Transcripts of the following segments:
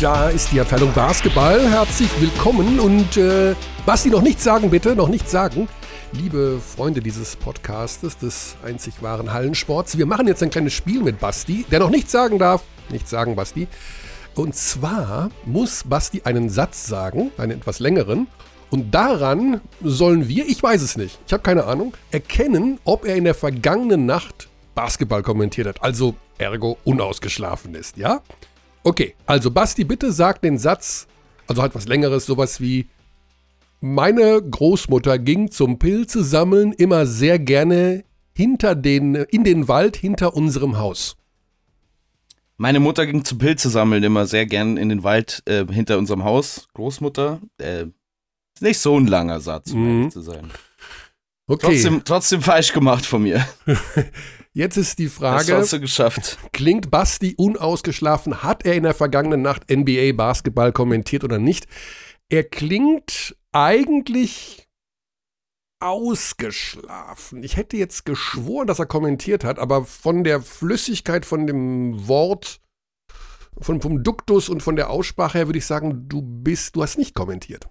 Da ist die Abteilung Basketball. Herzlich willkommen und äh, Basti, noch nichts sagen bitte, noch nichts sagen. Liebe Freunde dieses Podcastes, des einzig wahren Hallensports, wir machen jetzt ein kleines Spiel mit Basti, der noch nichts sagen darf. Nichts sagen, Basti. Und zwar muss Basti einen Satz sagen, einen etwas längeren. Und daran sollen wir, ich weiß es nicht, ich habe keine Ahnung, erkennen, ob er in der vergangenen Nacht Basketball kommentiert hat. Also ergo unausgeschlafen ist, ja? Okay, also Basti, bitte sag den Satz, also halt was längeres, sowas wie meine Großmutter ging zum Pilze sammeln immer sehr gerne hinter den, in den Wald hinter unserem Haus. Meine Mutter ging zum Pilze sammeln immer sehr gern in den Wald äh, hinter unserem Haus. Großmutter, äh, ist nicht so ein langer Satz, um Mhm. ehrlich zu sein. Okay, Trotzdem, trotzdem falsch gemacht von mir. jetzt ist die Das Frage, hast du geschafft. klingt Basti unausgeschlafen? Hat er in der vergangenen Nacht NBA Basketball kommentiert oder nicht? Er klingt eigentlich ausgeschlafen. Ich hätte jetzt geschworen, dass er kommentiert hat, aber von der Flüssigkeit, von dem Wort, von, vom Duktus und von der Aussprache her würde ich sagen, du bist, du hast nicht kommentiert.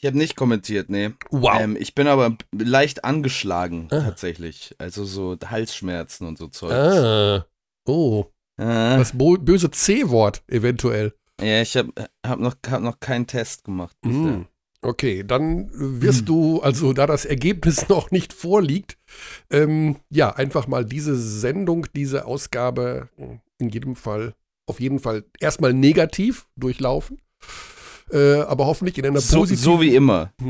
Ich habe nicht kommentiert, nee. Wow. Ähm, ich bin aber leicht angeschlagen, Ah. tatsächlich. Also so Halsschmerzen und so Zeug. ah. Oh, Ah. das böse C-Wort eventuell. Ja, ich habe hab noch, hab noch keinen Test gemacht. bisher. Mm, Okay, dann wirst du, also da das Ergebnis noch nicht vorliegt, ähm, ja, einfach mal diese Sendung, diese Ausgabe in jedem Fall, auf jeden Fall erstmal negativ durchlaufen, äh, aber hoffentlich in einer So, positiven. so wie immer.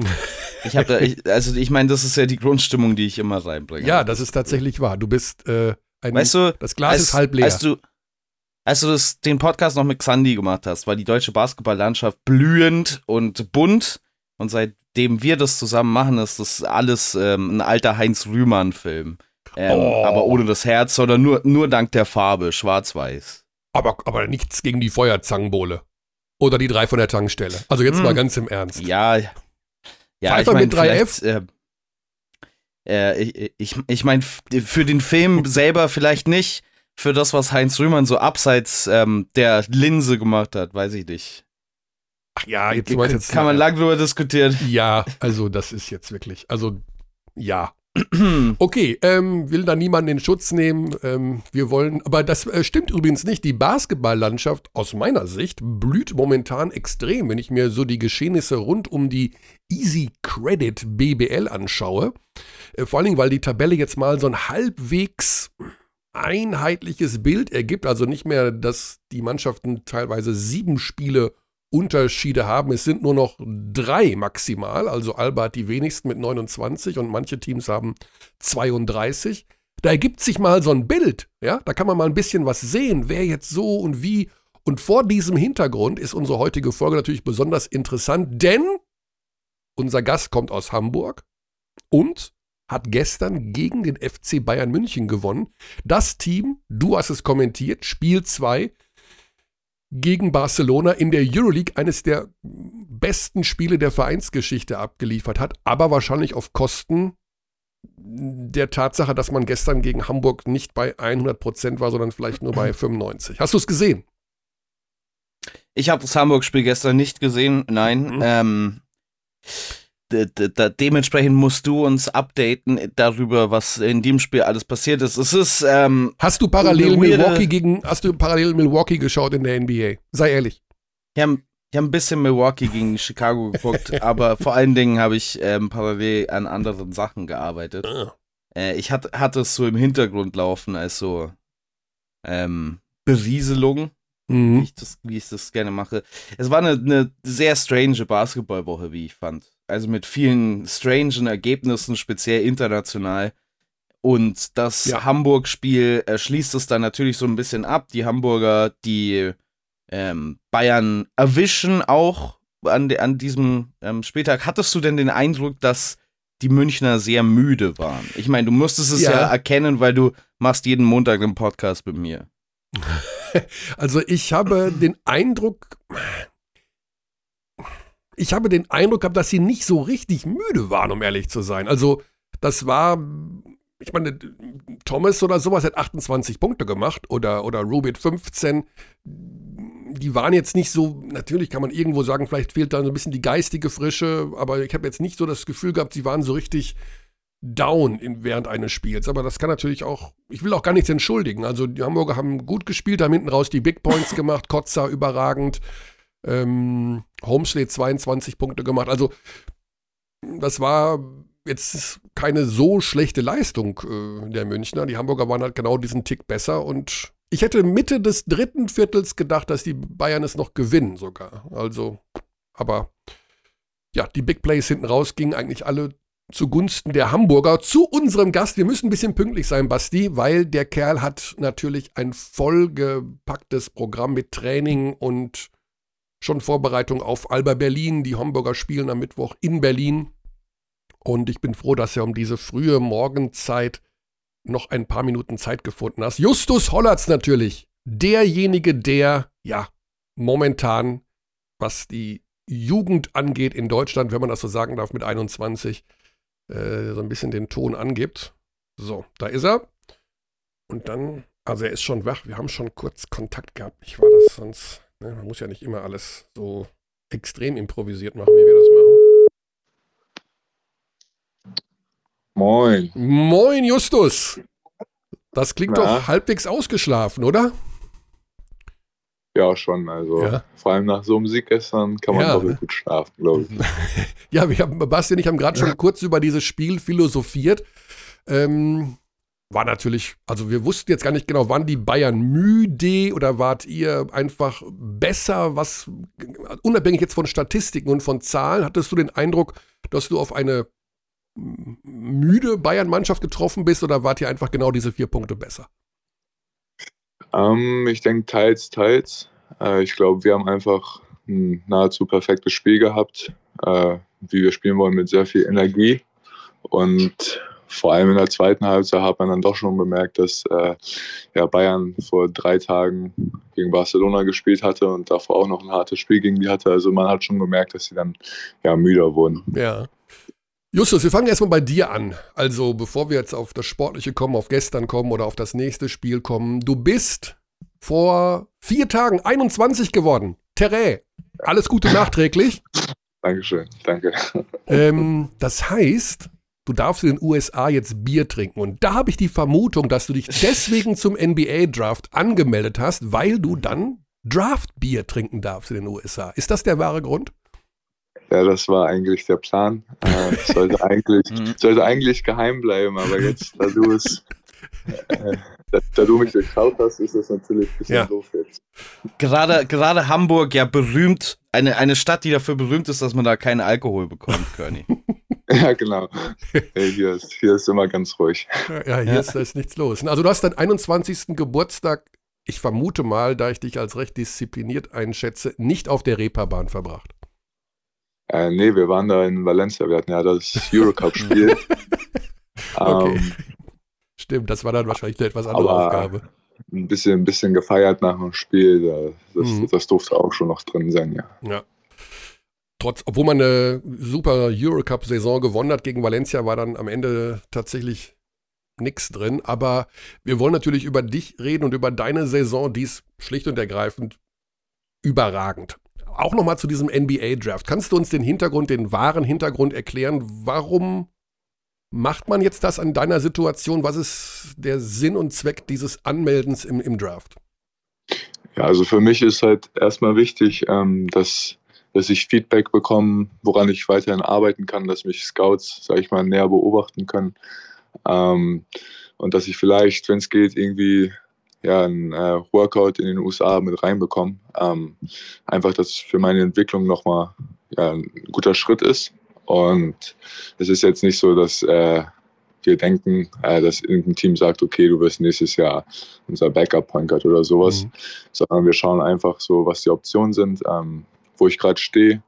Ich habe da, ich, also ich meine, das ist ja die Grundstimmung, die ich immer reinbringe. ja, das ist tatsächlich wahr. Du bist äh, ein. Weißt du, das Glas als, ist halb leer. Als du, als du das, den Podcast noch mit Xandi gemacht hast, war die deutsche Basketballlandschaft blühend und bunt. Und seitdem wir das zusammen machen, ist das alles ähm, ein alter Heinz Rühmann-Film. Ähm, Oh. Aber ohne das Herz, sondern nur, nur dank der Farbe, schwarz-weiß. aber, aber nichts gegen die Feuerzangenbowle. Oder die drei von der Tankstelle. Also jetzt Hm. mal ganz im Ernst. Ja, ja, ich Pfeiffer meine, mit 3F? vielleicht, äh, äh, ich ich, ich meine, für den Film selber vielleicht nicht. Für das, was Heinz Rühmann so abseits ähm, der Linse gemacht hat, weiß ich nicht. Ach ja, jetzt, meinst jetzt Kann man lang drüber diskutieren. Ja, also das ist jetzt wirklich, also ja. Okay, ähm, will da niemand in Schutz nehmen. Ähm, wir wollen, aber das äh, stimmt übrigens nicht. Die Basketballlandschaft aus meiner Sicht blüht momentan extrem, wenn ich mir so die Geschehnisse rund um die Easy Credit BBL anschaue. Äh, vor allen Dingen, weil die Tabelle jetzt mal so ein halbwegs einheitliches Bild ergibt. Also nicht mehr, dass die Mannschaften teilweise sieben Spiele Unterschiede haben. Es sind nur noch drei maximal. Also Alba hat die wenigsten mit 29 und manche Teams haben 32. Da ergibt sich mal so ein Bild. Ja, da kann man mal ein bisschen was sehen, wer jetzt so und wie. Und vor diesem Hintergrund ist unsere heutige Folge natürlich besonders interessant, denn unser Gast kommt aus Hamburg und hat gestern gegen den FC Bayern München gewonnen. Das Team, du hast es kommentiert, Spiel 2 gegen Barcelona in der Euroleague eines der besten Spiele der Vereinsgeschichte abgeliefert hat, aber wahrscheinlich auf Kosten der Tatsache, dass man gestern gegen Hamburg nicht bei 100% war, sondern vielleicht nur bei 95. Hast du es gesehen? Ich habe das Hamburg-Spiel gestern nicht gesehen, nein. Mhm. Ähm, dementsprechend musst du uns updaten darüber, was in dem Spiel alles passiert ist. Es ist, ähm, Hast du parallel Milwaukee gegen, hast du parallel Milwaukee geschaut in der NBA? Sei ehrlich. ich habe ich hab ein bisschen Milwaukee gegen Chicago geguckt, aber vor allen Dingen habe ich ähm, parallel an anderen Sachen gearbeitet. Äh, ich hat, hatte es so im Hintergrund laufen als so ähm, Berieselung. wie Mhm. ich, das, wie ich das gerne mache. Es war eine, eine sehr strange Basketballwoche, wie ich fand. Also mit vielen strangen Ergebnissen, speziell international. Und das Ja. Hamburg-Spiel äh, schließt es dann natürlich so ein bisschen ab. Die Hamburger, die ähm, Bayern erwischen auch an, de, an diesem ähm, Spieltag. Hattest du denn den Eindruck, dass die Münchner sehr müde waren? Ich meine, du musstest es ja. Ja. erkennen, weil du machst jeden Montag einen Podcast mit mir. Also ich habe den Eindruck, ich habe den Eindruck gehabt, dass sie nicht so richtig müde waren, um ehrlich zu sein. Also das war, ich meine, Thomas oder sowas hat 28 Punkte gemacht oder, oder Rubit 15. die waren jetzt nicht so, natürlich kann man irgendwo sagen, vielleicht fehlt da so ein bisschen die geistige Frische, aber ich habe jetzt nicht so das Gefühl gehabt, sie waren so richtig down in, während eines Spiels. Aber das kann natürlich auch, ich will auch gar nichts entschuldigen. Also die Hamburger haben gut gespielt, haben hinten raus die Big Points gemacht, Kotzer überragend, ähm, Homesley 22 Punkte gemacht. Also das war jetzt keine so schlechte Leistung äh, der Münchner. Die Hamburger waren halt genau diesen Tick besser und ich hätte Mitte des dritten Viertels gedacht, dass die Bayern es noch gewinnen sogar. Also, aber ja, die Big Plays hinten raus gingen eigentlich alle zugunsten der Hamburger. Zu unserem Gast, wir müssen ein bisschen pünktlich sein, Basti, weil der Kerl hat natürlich ein vollgepacktes Programm mit Training und schon Vorbereitung auf Alba Berlin. Die Hamburger spielen am Mittwoch in Berlin. Und ich bin froh, dass er um diese frühe Morgenzeit noch ein paar Minuten Zeit gefunden hast. Justus Hollatz natürlich. Derjenige, der, ja, momentan, was die Jugend angeht in Deutschland, wenn man das so sagen darf, mit 21, äh, so ein bisschen den Ton angibt. So, da ist er. Und dann, also er ist schon wach. Wir haben schon kurz Kontakt gehabt. Ich war das sonst, ne, man muss ja nicht immer alles so extrem improvisiert machen, wie wir das machen. Moin. Moin, Justus. Das klingt Na? doch halbwegs ausgeschlafen, oder? Ja, schon. Also ja. vor allem nach so einem Sieg gestern kann man ja. doppelt gut schlafen, glaube ich. ja, wir haben, Basti und ich haben gerade schon kurz über dieses Spiel philosophiert. Ähm, war natürlich, also wir wussten jetzt gar nicht genau, waren die Bayern müde oder wart ihr einfach besser? Was, unabhängig jetzt von Statistiken und von Zahlen, hattest du den Eindruck, dass du auf eine müde Bayern-Mannschaft getroffen bist oder wart ihr einfach genau diese vier Punkte besser? Ähm, ich denke teils, teils. Äh, ich glaube, wir haben einfach ein nahezu perfektes Spiel gehabt, äh, wie wir spielen wollen, mit sehr viel Energie. Und vor allem in der zweiten Halbzeit hat man dann doch schon bemerkt, dass äh, ja, Bayern vor drei Tagen gegen Barcelona gespielt hatte und davor auch noch ein hartes Spiel gegen die hatte. Also man hat schon gemerkt, dass sie dann ja müder wurden. Ja. Justus, wir fangen erstmal bei dir an. Also, bevor wir jetzt auf das Sportliche kommen, auf gestern kommen oder auf das nächste Spiel kommen. Du bist vor vier Tagen 21 geworden. Terrä. Alles Gute nachträglich. Dankeschön, danke. Ähm, das heißt, du darfst in den USA jetzt Bier trinken. Und da habe ich die Vermutung, dass du dich deswegen zum NBA-Draft angemeldet hast, weil du dann Draft-Bier trinken darfst in den USA. Ist das der wahre Grund? Ja, das war eigentlich der Plan. Äh, sollte, eigentlich, mhm. sollte eigentlich geheim bleiben, aber jetzt, da du es, äh, da, da, du mich durchschaut hast, ist das natürlich ein bisschen ja. doof jetzt. Gerade, gerade Hamburg ja berühmt, eine, eine Stadt, die dafür berühmt ist, dass man da keinen Alkohol bekommt, Körny. ja, genau. Hier, ist, hier ist immer ganz ruhig. Ja, hier. Ist, ist nichts los. Also du hast deinen 21. Geburtstag, ich vermute mal, da ich dich als recht diszipliniert einschätze, nicht auf der Reeperbahn verbracht. Äh, nee, wir waren da in Valencia. Wir hatten ja das Eurocup-Spiel. okay. Ähm, Stimmt, das war dann wahrscheinlich eine etwas andere Aufgabe. Ein bisschen, ein bisschen gefeiert nach dem Spiel. Das, mhm. das durfte auch schon noch drin sein, ja. Ja. Trotz, obwohl man eine super Eurocup-Saison gewonnen hat gegen Valencia, war dann am Ende tatsächlich nichts drin. Aber wir wollen natürlich über dich reden und über deine Saison, die ist schlicht und ergreifend überragend auch nochmal zu diesem NBA-Draft. Kannst du uns den Hintergrund, den wahren Hintergrund erklären? Warum macht man jetzt das an deiner Situation? Was ist der Sinn und Zweck dieses Anmeldens im, im Draft? Ja, also für mich ist halt erstmal wichtig, ähm, dass, dass ich Feedback bekomme, woran ich weiterhin arbeiten kann, dass mich Scouts, sage ich mal, näher beobachten können. Ähm, und dass ich vielleicht, wenn es geht, irgendwie ja, ein äh, Workout in den USA mit reinbekommen. Ähm, einfach, dass es für meine Entwicklung nochmal ja, ein guter Schritt ist. Und es ist jetzt nicht so, dass äh, wir denken, äh, dass irgendein Team sagt, okay, du wirst nächstes Jahr unser Backup-Point Guard oder sowas, mhm. sondern wir schauen einfach so, was die Optionen sind, ähm, wo ich gerade stehe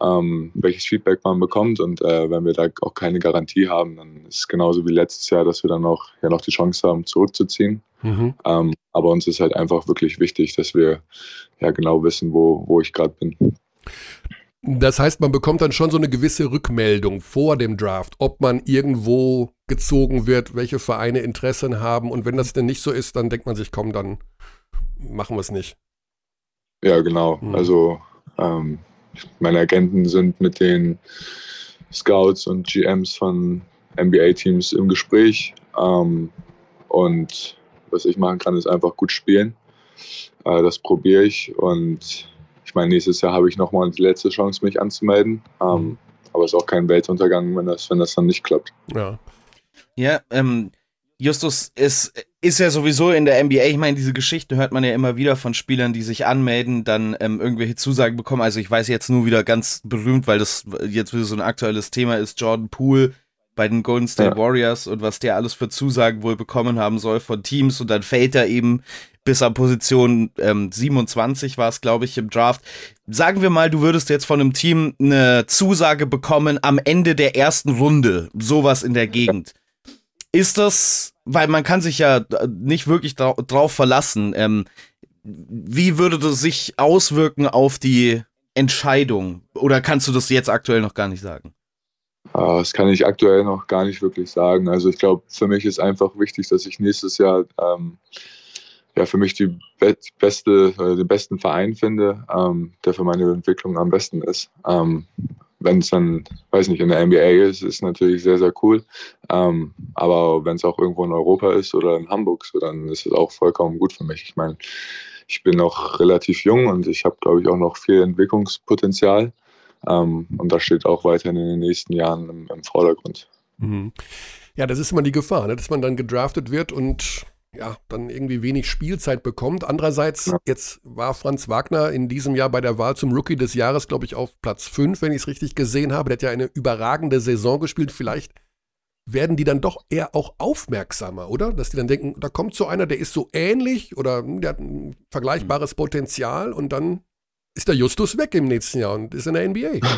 ähm, welches Feedback man bekommt. Und äh, wenn wir da auch keine Garantie haben, dann ist es genauso wie letztes Jahr, dass wir dann auch ja noch die Chance haben, zurückzuziehen. Mhm. Ähm, aber uns ist halt einfach wirklich wichtig, dass wir ja genau wissen, wo, wo ich gerade bin. Das heißt, man bekommt dann schon so eine gewisse Rückmeldung vor dem Draft, ob man irgendwo gezogen wird, welche Vereine Interessen haben. Und wenn das denn nicht so ist, dann denkt man sich, komm, dann machen wir es nicht. Ja, genau. Mhm. Also ähm, meine Agenten sind mit den Scouts und GMs von NBA-Teams im Gespräch. Ähm, und was ich machen kann, ist einfach gut spielen. Äh, das probiere ich. Und ich meine, nächstes Jahr habe ich nochmal die letzte Chance, mich anzumelden. Ähm, mhm. aber es ist auch kein Weltuntergang, wenn das, wenn das dann nicht klappt. Ja. Ja, ähm, Justus, es ist ja sowieso in der NBA, ich meine, diese Geschichte hört man ja immer wieder von Spielern, die sich anmelden, dann ähm, irgendwelche Zusagen bekommen. Also ich weiß jetzt nur wieder ganz berühmt, weil das jetzt wieder so ein aktuelles Thema ist, Jordan Poole bei den Golden State ja. Warriors und was der alles für Zusagen wohl bekommen haben soll von Teams und dann fällt er eben bis an Position ähm, 27 war es, glaube ich, im Draft. Sagen wir mal, du würdest jetzt von einem Team eine Zusage bekommen am Ende der ersten Runde, sowas in der Gegend. Ist das, weil man kann sich ja nicht wirklich dra drauf verlassen, ähm, wie würde das sich auswirken auf die Entscheidung? Oder kannst du das jetzt aktuell noch gar nicht sagen? Ah, das kann ich aktuell noch gar nicht wirklich sagen. Also ich glaube, für mich ist einfach wichtig, dass ich nächstes Jahr ähm, ja, für mich die beste, äh, den besten Verein finde, ähm, der für meine Entwicklung am besten ist. Ähm, wenn es dann, weiß nicht, in der NBA ist, ist natürlich sehr, sehr cool. Ähm, aber wenn es auch irgendwo in Europa ist oder in Hamburg, so, dann ist es auch vollkommen gut für mich. Ich meine, ich bin noch relativ jung und ich habe, glaube ich, auch noch viel Entwicklungspotenzial. Ähm, und das steht auch weiterhin in den nächsten Jahren im, im Vordergrund. Mhm. Ja, das ist immer die Gefahr, ne? dass man dann gedraftet wird und ja, dann irgendwie wenig Spielzeit bekommt. Andererseits, jetzt war Franz Wagner in diesem Jahr bei der Wahl zum Rookie des Jahres, glaube ich, auf Platz 5, wenn ich es richtig gesehen habe. Der hat ja eine überragende Saison gespielt. Vielleicht werden die dann doch eher auch aufmerksamer, oder? Dass die dann denken, da kommt so einer, der ist so ähnlich oder hm, der hat ein vergleichbares mhm. Potenzial und dann ist der Justus weg im nächsten Jahr und ist in der NBA.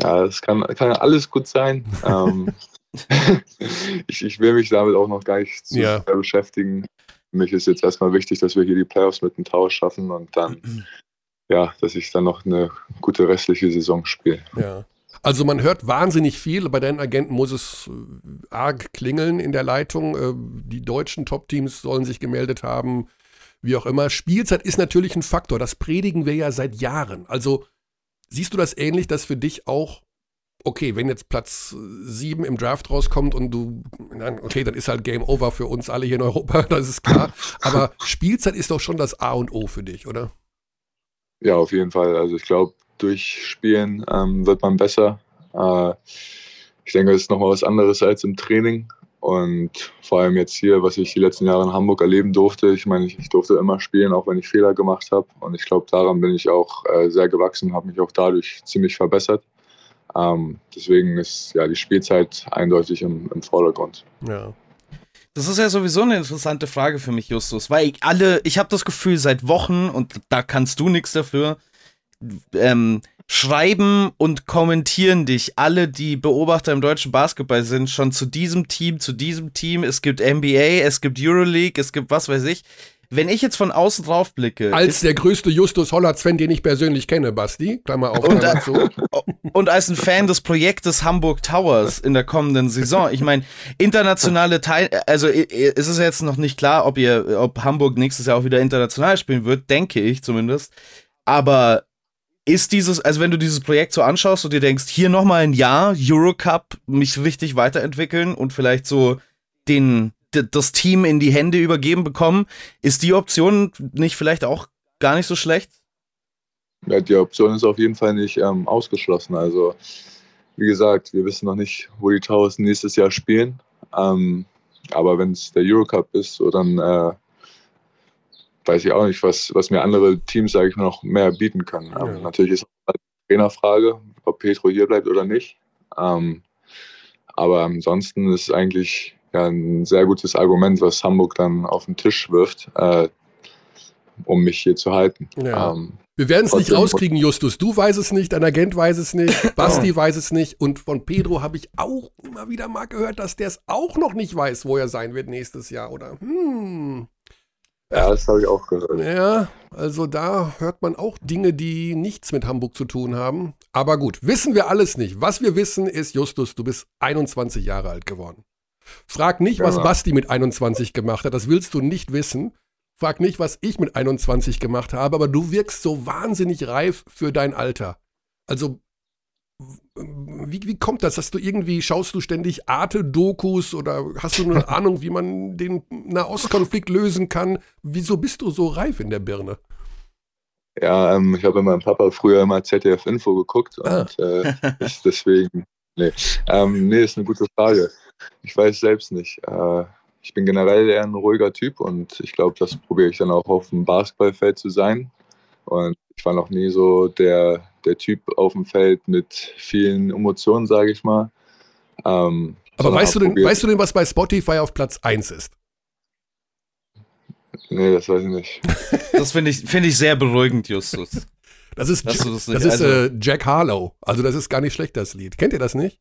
Ja, das kann, kann alles gut sein. ähm, ich, ich, will mich damit auch noch gar nicht zu ja. sehr beschäftigen. Für mich ist jetzt erstmal wichtig, dass wir hier die Playoffs mit dem Tausch schaffen und dann, ja, dass ich dann noch eine gute restliche Saison spiele. Ja. Also man hört wahnsinnig viel. Bei deinen Agenten muss es äh, arg klingeln in der Leitung. Äh, die deutschen Top-Teams sollen sich gemeldet haben, wie auch immer. Spielzeit ist natürlich ein Faktor. Das predigen wir ja seit Jahren. Also siehst du das ähnlich, dass für dich auch okay, wenn jetzt Platz 7 im Draft rauskommt und du, okay, dann ist halt Game Over für uns alle hier in Europa, das ist klar. Aber Spielzeit ist doch schon das A und O für dich, oder? Ja, auf jeden Fall. Also ich glaube, durch Spielen ähm, wird man besser. Äh, ich denke, es ist nochmal was anderes als im Training. Und vor allem jetzt hier, was ich die letzten Jahre in Hamburg erleben durfte, ich meine, ich, ich durfte immer spielen, auch wenn ich Fehler gemacht habe. Und ich glaube, daran bin ich auch äh, sehr gewachsen, habe mich auch dadurch ziemlich verbessert. Ähm, deswegen ist ja die Spielzeit eindeutig im, im Vordergrund. Ja. Das ist ja sowieso eine interessante Frage für mich, Justus, weil ich alle, ich habe das Gefühl, seit Wochen, und da kannst du nichts dafür, ähm, schreiben und kommentieren dich alle, die Beobachter im deutschen Basketball sind, schon zu diesem Team, zu diesem Team. Es gibt NBA, es gibt Euroleague, es gibt was weiß ich wenn ich jetzt von außen drauf blicke. Als der größte Justus Holler-Sven, den ich persönlich kenne, Basti. Klammer auf, und, Klammer zu. und als ein Fan des Projektes Hamburg Towers in der kommenden Saison. Ich meine, internationale Teil, also es ist jetzt noch nicht klar, ob ihr, ob Hamburg nächstes Jahr auch wieder international spielen wird, denke ich zumindest. Aber ist dieses, also wenn du dieses Projekt so anschaust und dir denkst, hier nochmal ein Jahr Eurocup, mich richtig weiterentwickeln und vielleicht so den, das Team in die Hände übergeben bekommen. Ist die Option nicht vielleicht auch gar nicht so schlecht? Ja, die Option ist auf jeden Fall nicht ähm, ausgeschlossen. Also, wie gesagt, wir wissen noch nicht, wo die Towers nächstes Jahr spielen. Ähm, aber wenn es der Eurocup ist, so dann äh, weiß ich auch nicht, was, was mir andere Teams, sage ich mal, noch mehr bieten können. Ähm, ja. natürlich ist es eine Trainerfrage, ob Petro hier bleibt oder nicht. Ähm, aber ansonsten ist es eigentlich ja, ein sehr gutes Argument, was Hamburg dann auf den Tisch wirft, äh, um mich hier zu halten. Ja. Ähm, wir werden es nicht rauskriegen, Justus. Du weißt es nicht, dein Agent weiß es nicht, Basti weiß es nicht und von Pedro habe ich auch immer wieder mal gehört, dass der es auch noch nicht weiß, wo er sein wird nächstes Jahr, oder? Hm. Ja, das habe ich auch gehört. Ja, also da hört man auch Dinge, die nichts mit Hamburg zu tun haben. Aber gut, wissen wir alles nicht. Was wir wissen ist, Justus, du bist 21 Jahre alt geworden. Frag nicht, was Basti mit 21 gemacht hat, das willst du nicht wissen. frag nicht, was ich mit 21 gemacht habe, aber du wirkst so wahnsinnig reif für dein Alter. Also, wie, wie kommt das? Dass du irgendwie, schaust du ständig Arte-Dokus oder hast du eine Ahnung, wie man den Nahostkonflikt lösen kann? Wieso bist du so reif in der Birne? Ja, ähm, ich habe mit meinem Papa früher immer ZDF-Info geguckt ah. und äh, deswegen, nee. Ähm, nee, ist eine gute Frage. Ich weiß selbst nicht. Äh, ich bin generell eher ein ruhiger Typ und ich glaube, das probiere ich dann auch auf dem Basketballfeld zu sein. Und ich war noch nie so der, der Typ auf dem Feld mit vielen Emotionen, sage ich mal. Ähm, Aber weißt du, denn, weißt du denn, was bei Spotify auf Platz 1 ist? Nee, das weiß ich nicht. das finde ich, find ich sehr beruhigend, Justus. Das ist, das, das ist also, äh, Jack Harlow. Also das ist gar nicht schlecht, das Lied. Kennt ihr das nicht?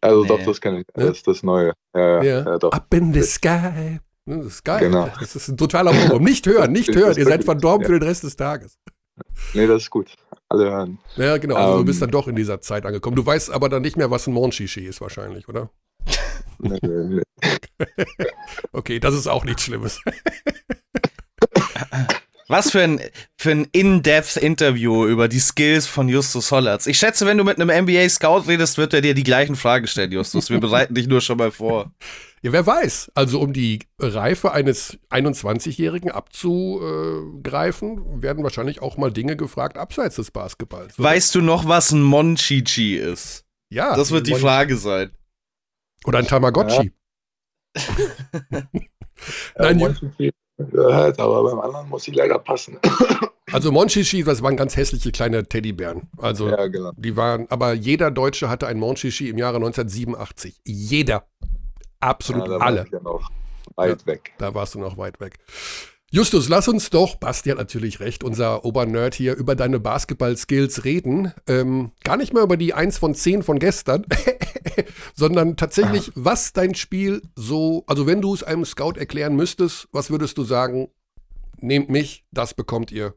Also nee. doch, das kenne ich. Das ist das Neue. Ja, ja, ja. doch. Up in the sky. Das ist geil. Genau. Das ist ein totaler Wurm. Nicht hören, nicht hören. Ihr seid verdorben für den Rest des Tages. Nee, das ist gut. Alle hören. Ja, genau. Also um, du bist ähm. dann doch in dieser Zeit angekommen. Du weißt aber dann nicht mehr, was ein Monchichi ist wahrscheinlich, oder? Nee, nee, nee. okay, das ist auch nichts Schlimmes. Was für ein, für ein In-Depth-Interview über die Skills von Justus Hollatz. Ich schätze, wenn du mit einem NBA-Scout redest, wird er dir die gleichen Fragen stellen, Justus. Wir bereiten dich nur schon mal vor. Ja, wer weiß. Also, um die Reife eines 21-Jährigen abzugreifen, werden wahrscheinlich auch mal Dinge gefragt abseits des Basketballs. Oder? Weißt du noch, was ein Monchichi ist? Ja. Das wird die Frage sein. Oder ein Tamagotchi. Ja. Nein, ja, gehört, aber beim anderen muss ich leider passen. Also Monchichi, das waren ganz hässliche kleine Teddybären. Also ja, genau. die waren, aber jeder Deutsche hatte ein Monchichi im Jahre 1987. Jeder. Absolut ja, alle. Ja weit weg. Da warst du noch weit weg. Justus, lass uns doch, Basti hat natürlich recht, unser Obernerd hier, über deine Basketball-Skills reden. Ähm, gar nicht mal über die 1 von 10 von gestern, sondern tatsächlich, ah. was dein Spiel so, also wenn du es einem Scout erklären müsstest, was würdest du sagen, nehmt mich, das bekommt ihr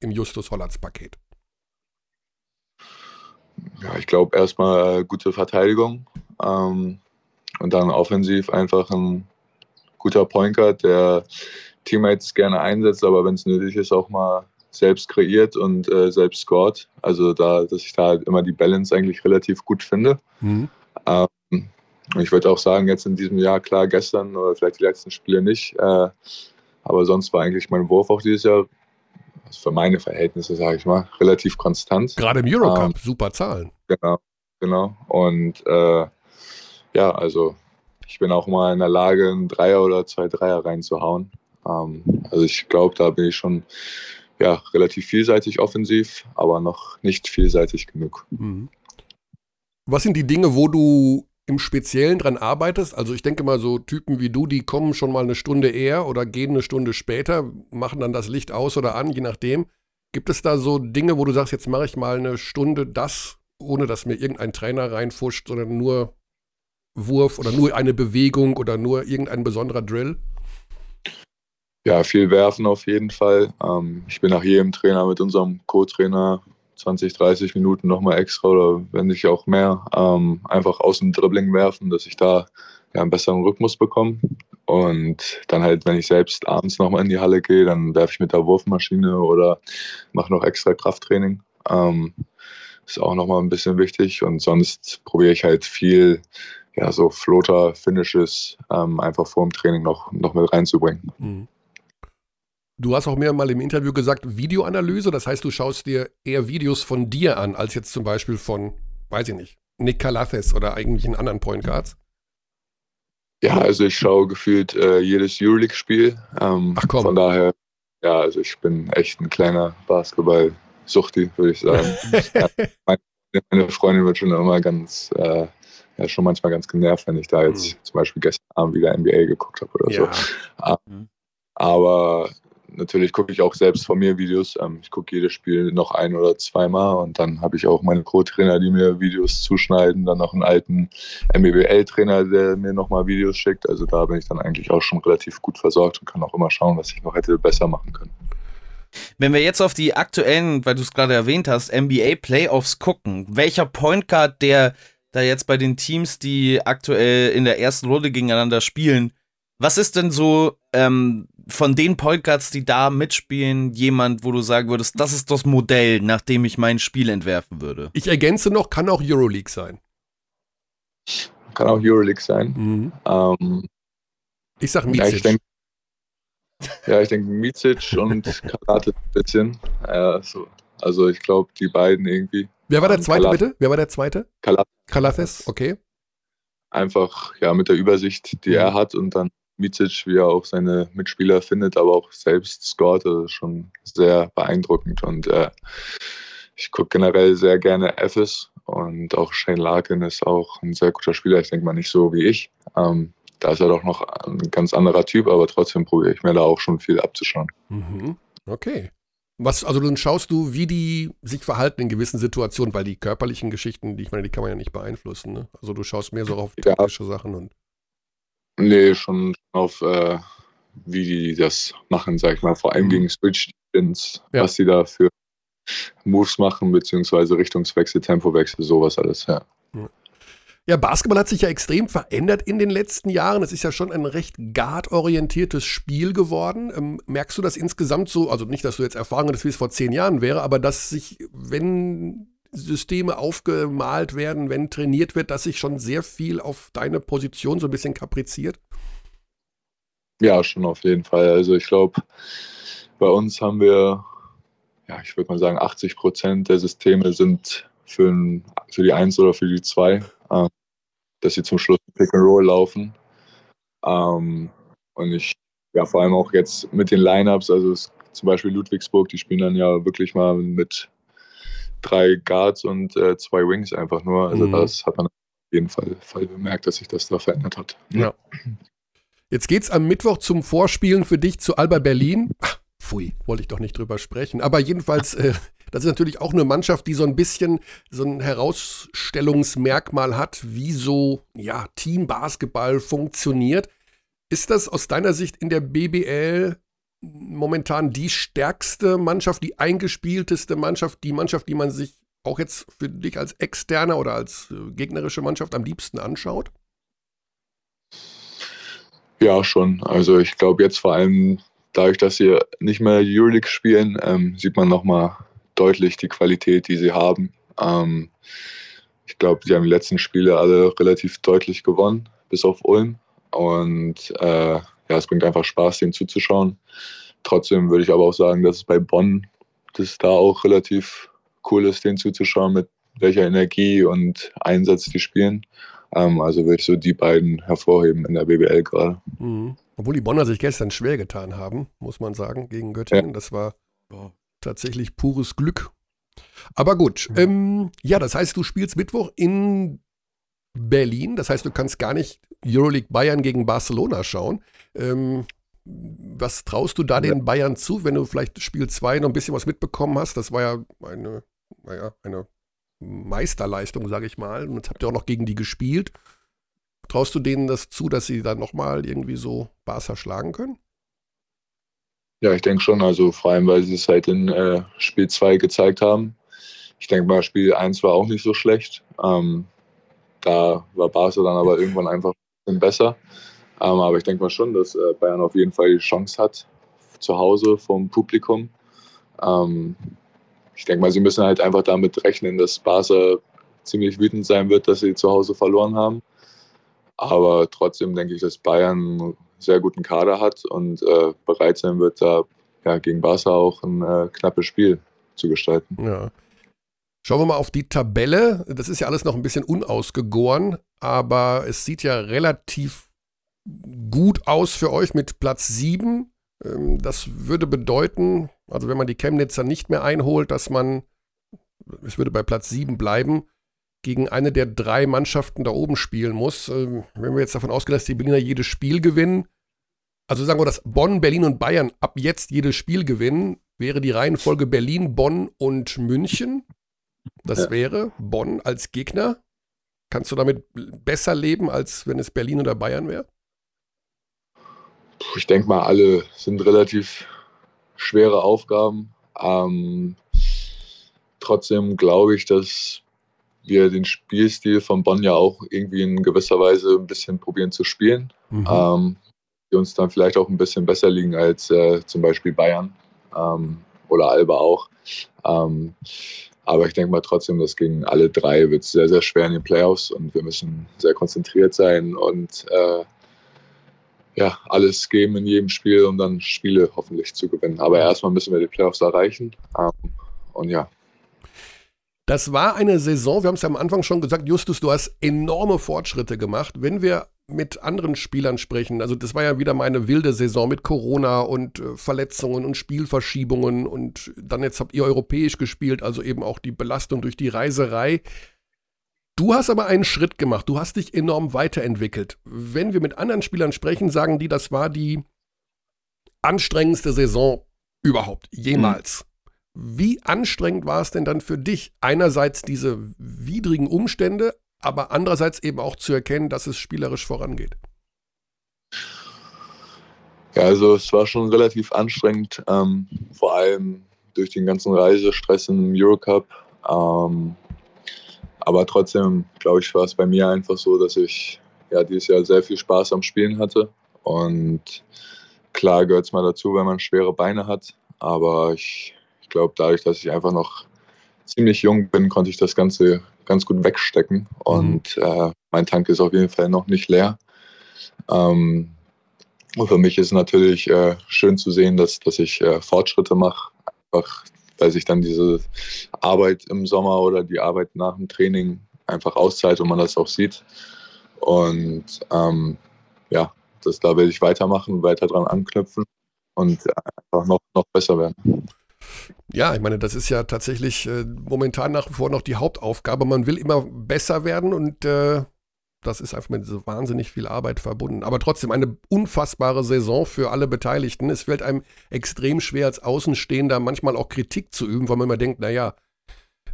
im Justus Hollands Paket? Ja, ich glaube erstmal gute Verteidigung ähm, und dann offensiv einfach ein guter Pointer, der Teammates gerne einsetzt, aber wenn es nötig ist, auch mal selbst kreiert und äh, selbst scored. Also da, dass ich da halt immer die Balance eigentlich relativ gut finde. Mhm. Ähm, ich würde auch sagen, jetzt in diesem Jahr, klar, gestern oder vielleicht die letzten Spiele nicht, äh, aber sonst war eigentlich mein Wurf auch dieses Jahr, also für meine Verhältnisse, sage ich mal, relativ konstant. Gerade im Eurocup, ähm, super Zahlen. Genau, genau. Und äh, ja, also ich bin auch mal in der Lage, einen Dreier oder zwei Dreier reinzuhauen. Ähm, also ich glaube, da bin ich schon ja, relativ vielseitig offensiv, aber noch nicht vielseitig genug. Mhm. Was sind die Dinge, wo du im Speziellen dran arbeitest? Also ich denke mal, so Typen wie du, die kommen schon mal eine Stunde eher oder gehen eine Stunde später, machen dann das Licht aus oder an, je nachdem. Gibt es da so Dinge, wo du sagst, jetzt mache ich mal eine Stunde das, ohne dass mir irgendein Trainer reinfuscht, sondern nur Wurf oder nur eine Bewegung oder nur irgendein besonderer Drill? Ja, viel werfen auf jeden Fall. Ähm, ich bin nach jedem Trainer mit unserem Co-Trainer 20, 30 Minuten nochmal extra oder wenn nicht auch mehr, ähm, einfach aus dem Dribbling werfen, dass ich da ja, einen besseren Rhythmus bekomme. Und dann halt, wenn ich selbst abends nochmal in die Halle gehe, dann werfe ich mit der Wurfmaschine oder mache noch extra Krafttraining. Ähm, ist auch nochmal ein bisschen wichtig. Und sonst probiere ich halt viel, ja, so Floater-Finishes ähm, einfach vor dem Training noch, noch mit reinzubringen. Mhm. Du hast auch mehr mal im Interview gesagt, Videoanalyse, das heißt, du schaust dir eher Videos von dir an, als jetzt zum Beispiel von, weiß ich nicht, Nick Calathes oder irgendwelchen anderen Point Guards. Ja, also ich schaue gefühlt äh, jedes Euroleague-Spiel. Ähm, Ach komm. Von daher, ja, also ich bin echt ein kleiner Basketball-Suchti, würde ich sagen. ja, meine, meine, Freundin wird schon immer ganz, äh, ja, schon manchmal ganz genervt, wenn ich da jetzt mhm. zum Beispiel gestern Abend wieder NBA geguckt habe oder ja. so. Mhm. Aber natürlich gucke ich auch selbst von mir Videos. Ähm, ich gucke jedes Spiel noch ein oder zweimal und dann habe ich auch meine Co-Trainer, die mir Videos zuschneiden, dann noch einen alten MBBL-Trainer, der mir nochmal Videos schickt. Also da bin ich dann eigentlich auch schon relativ gut versorgt und kann auch immer schauen, was ich noch hätte besser machen können. Wenn wir jetzt auf die aktuellen, weil du es gerade erwähnt hast, NBA Playoffs gucken, welcher Point Guard, der da jetzt bei den Teams, die aktuell in der ersten Runde gegeneinander spielen, was ist denn so ähm, von den Guards, die da mitspielen, jemand, wo du sagen würdest, das ist das Modell, nach dem ich mein Spiel entwerfen würde? Ich ergänze noch, kann auch Euroleague sein. Kann auch Euroleague sein. Mhm. Ähm, ich sag Micic. Ja, ich denke, ja, ich denke und Karate ein bisschen. Ja, so. Also ich glaube, die beiden irgendwie. Wer war der zweite, Kalat bitte? Wer war der zweite? Kalates, okay. Einfach, ja, mit der Übersicht, die mhm. er hat und dann Micic, wie er auch seine Mitspieler findet, aber auch selbst scoret, das ist schon sehr beeindruckend. Und äh, ich gucke generell sehr gerne Effes und auch Shane Larkin ist auch ein sehr guter Spieler. Ich denke mal nicht so wie ich. Ähm, da ist er doch noch ein ganz anderer Typ, aber trotzdem probiere ich mir da auch schon viel abzuschauen. Mhm. Okay. Was, also dann schaust du, wie die sich verhalten in gewissen Situationen, weil die körperlichen Geschichten, die ich meine, die kann man ja nicht beeinflussen. Ne? Also du schaust mehr so auf taktische ja. Sachen und. Nee, schon auf, äh, wie die das machen, sag ich mal, vor allem mhm. gegen Switch Defense, ja. was die da für Moves machen, beziehungsweise Richtungswechsel, Tempowechsel, sowas alles, ja. Ja, Basketball hat sich ja extrem verändert in den letzten Jahren. Es ist ja schon ein recht guard-orientiertes Spiel geworden. Ähm, merkst du das insgesamt so, also nicht, dass du jetzt erfahren hast, wie es vor zehn Jahren wäre, aber dass sich, wenn Systeme aufgemalt werden, wenn trainiert wird, dass sich schon sehr viel auf deine Position so ein bisschen kapriziert? Ja, schon auf jeden Fall. Also ich glaube, bei uns haben wir, ja, ich würde mal sagen, 80 Prozent der Systeme sind für, ein, für die Eins oder für die Zwei äh, dass sie zum Schluss Pick and Roll laufen. Ähm, und ich, ja, vor allem auch jetzt mit den Lineups, also es, zum Beispiel Ludwigsburg, die spielen dann ja wirklich mal mit drei Guards und äh, zwei Wings einfach nur. Also mhm. das hat man auf jeden Fall, Fall bemerkt, dass sich das da verändert hat. Ja. Jetzt geht's am Mittwoch zum Vorspielen für dich zu Alba Berlin. Ach, pfui, wollte ich doch nicht drüber sprechen. Aber jedenfalls äh, das ist natürlich auch eine Mannschaft, die so ein bisschen so ein Herausstellungsmerkmal hat, wie so ja, Teambasketball funktioniert. Ist das aus deiner Sicht in der BBL momentan die stärkste Mannschaft, die eingespielteste Mannschaft, die Mannschaft, die man sich auch jetzt für dich als externer oder als äh, gegnerische Mannschaft am liebsten anschaut? Ja, schon. Also ich glaube jetzt vor allem dadurch, dass sie nicht mehr Euroleague spielen, ähm, sieht man nochmal deutlich die Qualität, die sie haben. Ähm, ich glaube, sie haben die letzten Spiele alle relativ deutlich gewonnen, bis auf Ulm. Und äh, ja, es bringt einfach Spaß, dem zuzuschauen. Trotzdem würde ich aber auch sagen, dass es bei Bonn, das da auch relativ cool ist, denen zuzuschauen, mit welcher Energie und Einsatz die spielen. Ähm, also würde ich so die beiden hervorheben in der BBL gerade. Mhm. Obwohl die Bonner sich gestern schwer getan haben, muss man sagen, gegen Göttingen. Ja. Das war tatsächlich pures Glück. Aber gut, mhm. ähm, ja, das heißt, du spielst Mittwoch in Berlin. Das heißt, du kannst gar nicht Euroleague Bayern gegen Barcelona schauen. Ähm, was traust du da den Bayern zu, wenn du vielleicht Spiel 2 noch ein bisschen was mitbekommen hast? Das war ja eine, naja, eine Meisterleistung, sage ich mal. Und jetzt habt ihr auch noch gegen die gespielt. Traust du denen das zu, dass sie dann nochmal irgendwie so Barca schlagen können? Ja, ich denke schon. Also vor allem, weil sie es halt in äh, Spiel 2 gezeigt haben. Ich denke mal, Spiel 1 war auch nicht so schlecht. Ähm, da war Barca dann aber irgendwann einfach besser. Ähm, aber ich denke mal schon, dass äh, Bayern auf jeden Fall die Chance hat, zu Hause vom Publikum. Ähm, ich denke mal, sie müssen halt einfach damit rechnen, dass Barca ziemlich wütend sein wird, dass sie zu Hause verloren haben. Aber trotzdem denke ich, dass Bayern sehr guten Kader hat und äh, bereit sein wird, da ja, gegen Barca auch ein äh, knappes Spiel zu gestalten. Ja. Schauen wir mal auf die Tabelle. Das ist ja alles noch ein bisschen unausgegoren, aber es sieht ja relativ gut aus für euch mit Platz 7. Ähm, das würde bedeuten, also wenn man die Chemnitzer nicht mehr einholt, dass man, es würde bei Platz 7 bleiben, gegen eine der drei Mannschaften da oben spielen muss. Ähm, wenn wir jetzt davon ausgehen, dass die Berliner jedes Spiel gewinnen, also sagen wir, dass Bonn, Berlin und Bayern ab jetzt jedes Spiel gewinnen, wäre die Reihenfolge Berlin, Bonn und München. Das ja. wäre Bonn als Gegner. Kannst du damit besser leben, als wenn es Berlin oder Bayern wäre? Ich denke mal, alle sind relativ schwere Aufgaben. Ähm, trotzdem glaube ich, dass wir den Spielstil von Bonn ja auch irgendwie in gewisser Weise ein bisschen probieren zu spielen. Mhm. Ähm, die uns dann vielleicht auch ein bisschen besser liegen als äh, zum Beispiel Bayern ähm, oder Alba auch. Ähm, aber ich denke mal trotzdem, dass gegen alle drei wird es sehr, sehr schwer in den Playoffs und wir müssen sehr konzentriert sein und äh, ja, alles geben in jedem Spiel, um dann Spiele hoffentlich zu gewinnen. Aber erstmal müssen wir die Playoffs erreichen. Ähm, und ja. Das war eine Saison, wir haben es ja am Anfang schon gesagt, Justus, du hast enorme Fortschritte gemacht. Wenn wir mit anderen Spielern sprechen, also das war ja wieder mal eine wilde Saison mit Corona und äh, Verletzungen und Spielverschiebungen und dann jetzt habt ihr europäisch gespielt, also eben auch die Belastung durch die Reiserei. Du hast aber einen Schritt gemacht, du hast dich enorm weiterentwickelt. Wenn wir mit anderen Spielern sprechen, sagen die, das war die anstrengendste Saison überhaupt, jemals. Mhm. Wie anstrengend war es denn dann für dich, einerseits diese widrigen Umstände, aber andererseits eben auch zu erkennen, dass es spielerisch vorangeht? Ja, also es war schon relativ anstrengend, ähm, vor allem durch den ganzen Reisestress im Eurocup. Ähm, aber trotzdem, glaube ich, war es bei mir einfach so, dass ich ja dieses Jahr sehr viel Spaß am Spielen hatte. Und klar gehört es mal dazu, wenn man schwere Beine hat. Aber ich, ich glaube, dadurch, dass ich einfach noch ziemlich jung bin, konnte ich das Ganze ganz gut wegstecken. Und mhm. äh, mein Tank ist auf jeden Fall noch nicht leer. Ähm, und für mich ist es natürlich äh, schön zu sehen, dass, dass ich äh, Fortschritte mache. Einfach weil sich dann diese Arbeit im Sommer oder die Arbeit nach dem Training einfach auszahlt und man das auch sieht. Und ähm, ja, das, da will ich weitermachen, weiter dran anknüpfen und einfach noch, noch besser werden. Ja, ich meine, das ist ja tatsächlich äh, momentan nach wie vor noch die Hauptaufgabe. Man will immer besser werden und äh, das ist einfach mit so wahnsinnig viel Arbeit verbunden. Aber trotzdem eine unfassbare Saison für alle Beteiligten. Es fällt einem extrem schwer, als Außenstehender manchmal auch Kritik zu üben, weil man immer denkt, naja,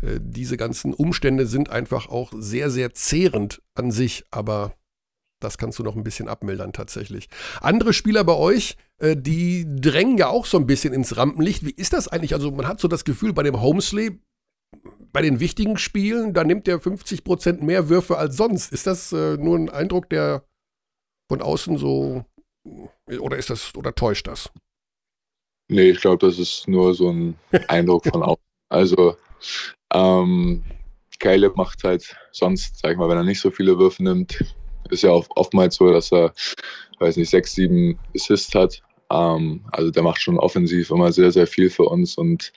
äh, diese ganzen Umstände sind einfach auch sehr, sehr zehrend an sich. Aber das kannst du noch ein bisschen abmildern tatsächlich. Andere Spieler bei euch, äh, die drängen ja auch so ein bisschen ins Rampenlicht. Wie ist das eigentlich? Also man hat so das Gefühl, bei dem Homesley bei den wichtigen Spielen, da nimmt er 50 Prozent mehr Würfe als sonst. Ist das äh, nur ein Eindruck, der von außen so oder ist das oder täuscht das? Nee, ich glaube, das ist nur so ein Eindruck von außen. Also ähm, Caleb macht halt sonst, sag ich mal, wenn er nicht so viele Würfe nimmt, ist ja oftmals so, dass er, weiß nicht, sechs, sieben Assists hat. Ähm, also der macht schon offensiv immer sehr, sehr viel für uns und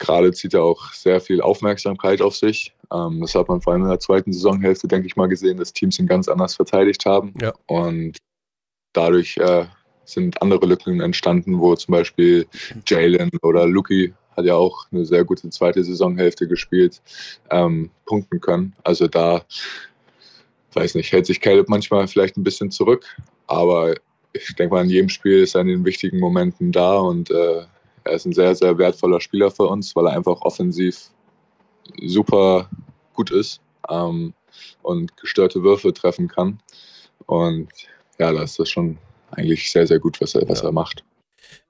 Gerade zieht er auch sehr viel Aufmerksamkeit auf sich. Ähm, das hat man vor allem in der zweiten Saisonhälfte, denke ich mal, gesehen, dass Teams ihn ganz anders verteidigt haben. Ja. Und dadurch äh, sind andere Lücken entstanden, wo zum Beispiel Jalen oder Luki hat ja auch eine sehr gute zweite Saisonhälfte gespielt, ähm, punkten können. Also da, weiß nicht, hält sich Caleb manchmal vielleicht ein bisschen zurück, aber ich denke mal, in jedem Spiel ist er in den wichtigen Momenten da und äh, er ist ein sehr, sehr wertvoller Spieler für uns, weil er einfach offensiv super gut ist ähm, und gestörte Würfe treffen kann. Und ja, da ist das schon eigentlich sehr, sehr gut, was er, was er macht.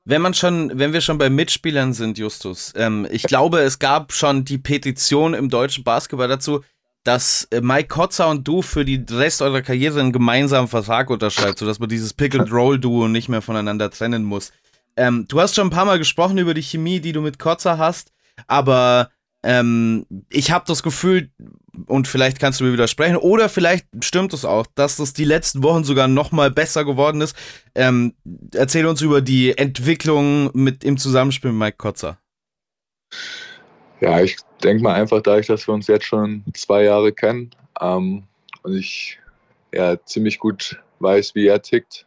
Wenn man schon, wenn wir schon bei Mitspielern sind, Justus, ähm, ich glaube, es gab schon die Petition im deutschen Basketball dazu, dass äh, Mike Kotzer und du für die Rest eurer Karriere einen gemeinsamen Vertrag unterschreibt, sodass man dieses Pick-and-Roll-Duo nicht mehr voneinander trennen muss. Ähm, du hast schon ein paar Mal gesprochen über die Chemie, die du mit Kotzer hast, aber ähm, ich habe das Gefühl, und vielleicht kannst du mir widersprechen, oder vielleicht stimmt es auch, dass das die letzten Wochen sogar noch mal besser geworden ist. Ähm, erzähl uns über die Entwicklung mit im Zusammenspiel mit Mike Kotzer. Ja, ich denke mal einfach dadurch, dass wir uns jetzt schon zwei Jahre kennen ähm, und ich ja ziemlich gut weiß, wie er tickt,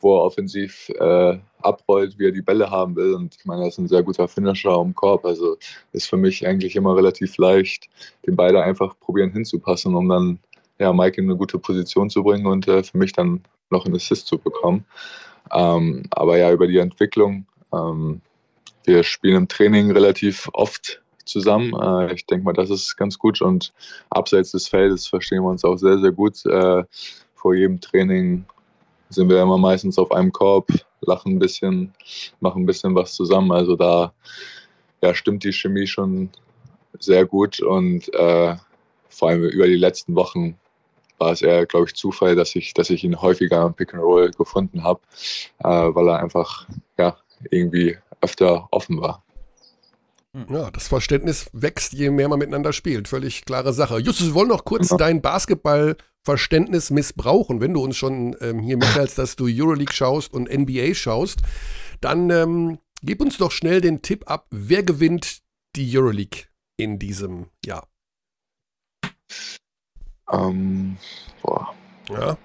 wo er offensiv äh, abrollt, wie er die Bälle haben will. Und ich meine, er ist ein sehr guter Finisher am Korb. Also ist für mich eigentlich immer relativ leicht, den beide einfach probieren hinzupassen, um dann ja, Mike in eine gute Position zu bringen und äh, für mich dann noch einen Assist zu bekommen. Ähm, aber ja, über die Entwicklung. Ähm, wir spielen im Training relativ oft zusammen. Äh, ich denke mal, das ist ganz gut. Und abseits des Feldes verstehen wir uns auch sehr, sehr gut. Äh, vor jedem Training sind wir immer meistens auf einem Korb, lachen ein bisschen, machen ein bisschen was zusammen. Also da ja, stimmt die Chemie schon sehr gut und äh, vor allem über die letzten Wochen war es eher, glaube ich, Zufall, dass ich, dass ich ihn häufiger im Pick and Roll gefunden habe, äh, weil er einfach ja, irgendwie öfter offen war. Ja, das Verständnis wächst, je mehr man miteinander spielt. Völlig klare Sache. Justus, wir wollen noch kurz ja. dein Basketballverständnis missbrauchen. Wenn du uns schon ähm, hier mitteilst, dass du Euroleague schaust und NBA schaust, dann ähm, gib uns doch schnell den Tipp ab, wer gewinnt die Euroleague in diesem Jahr? Ähm, boah. Ja.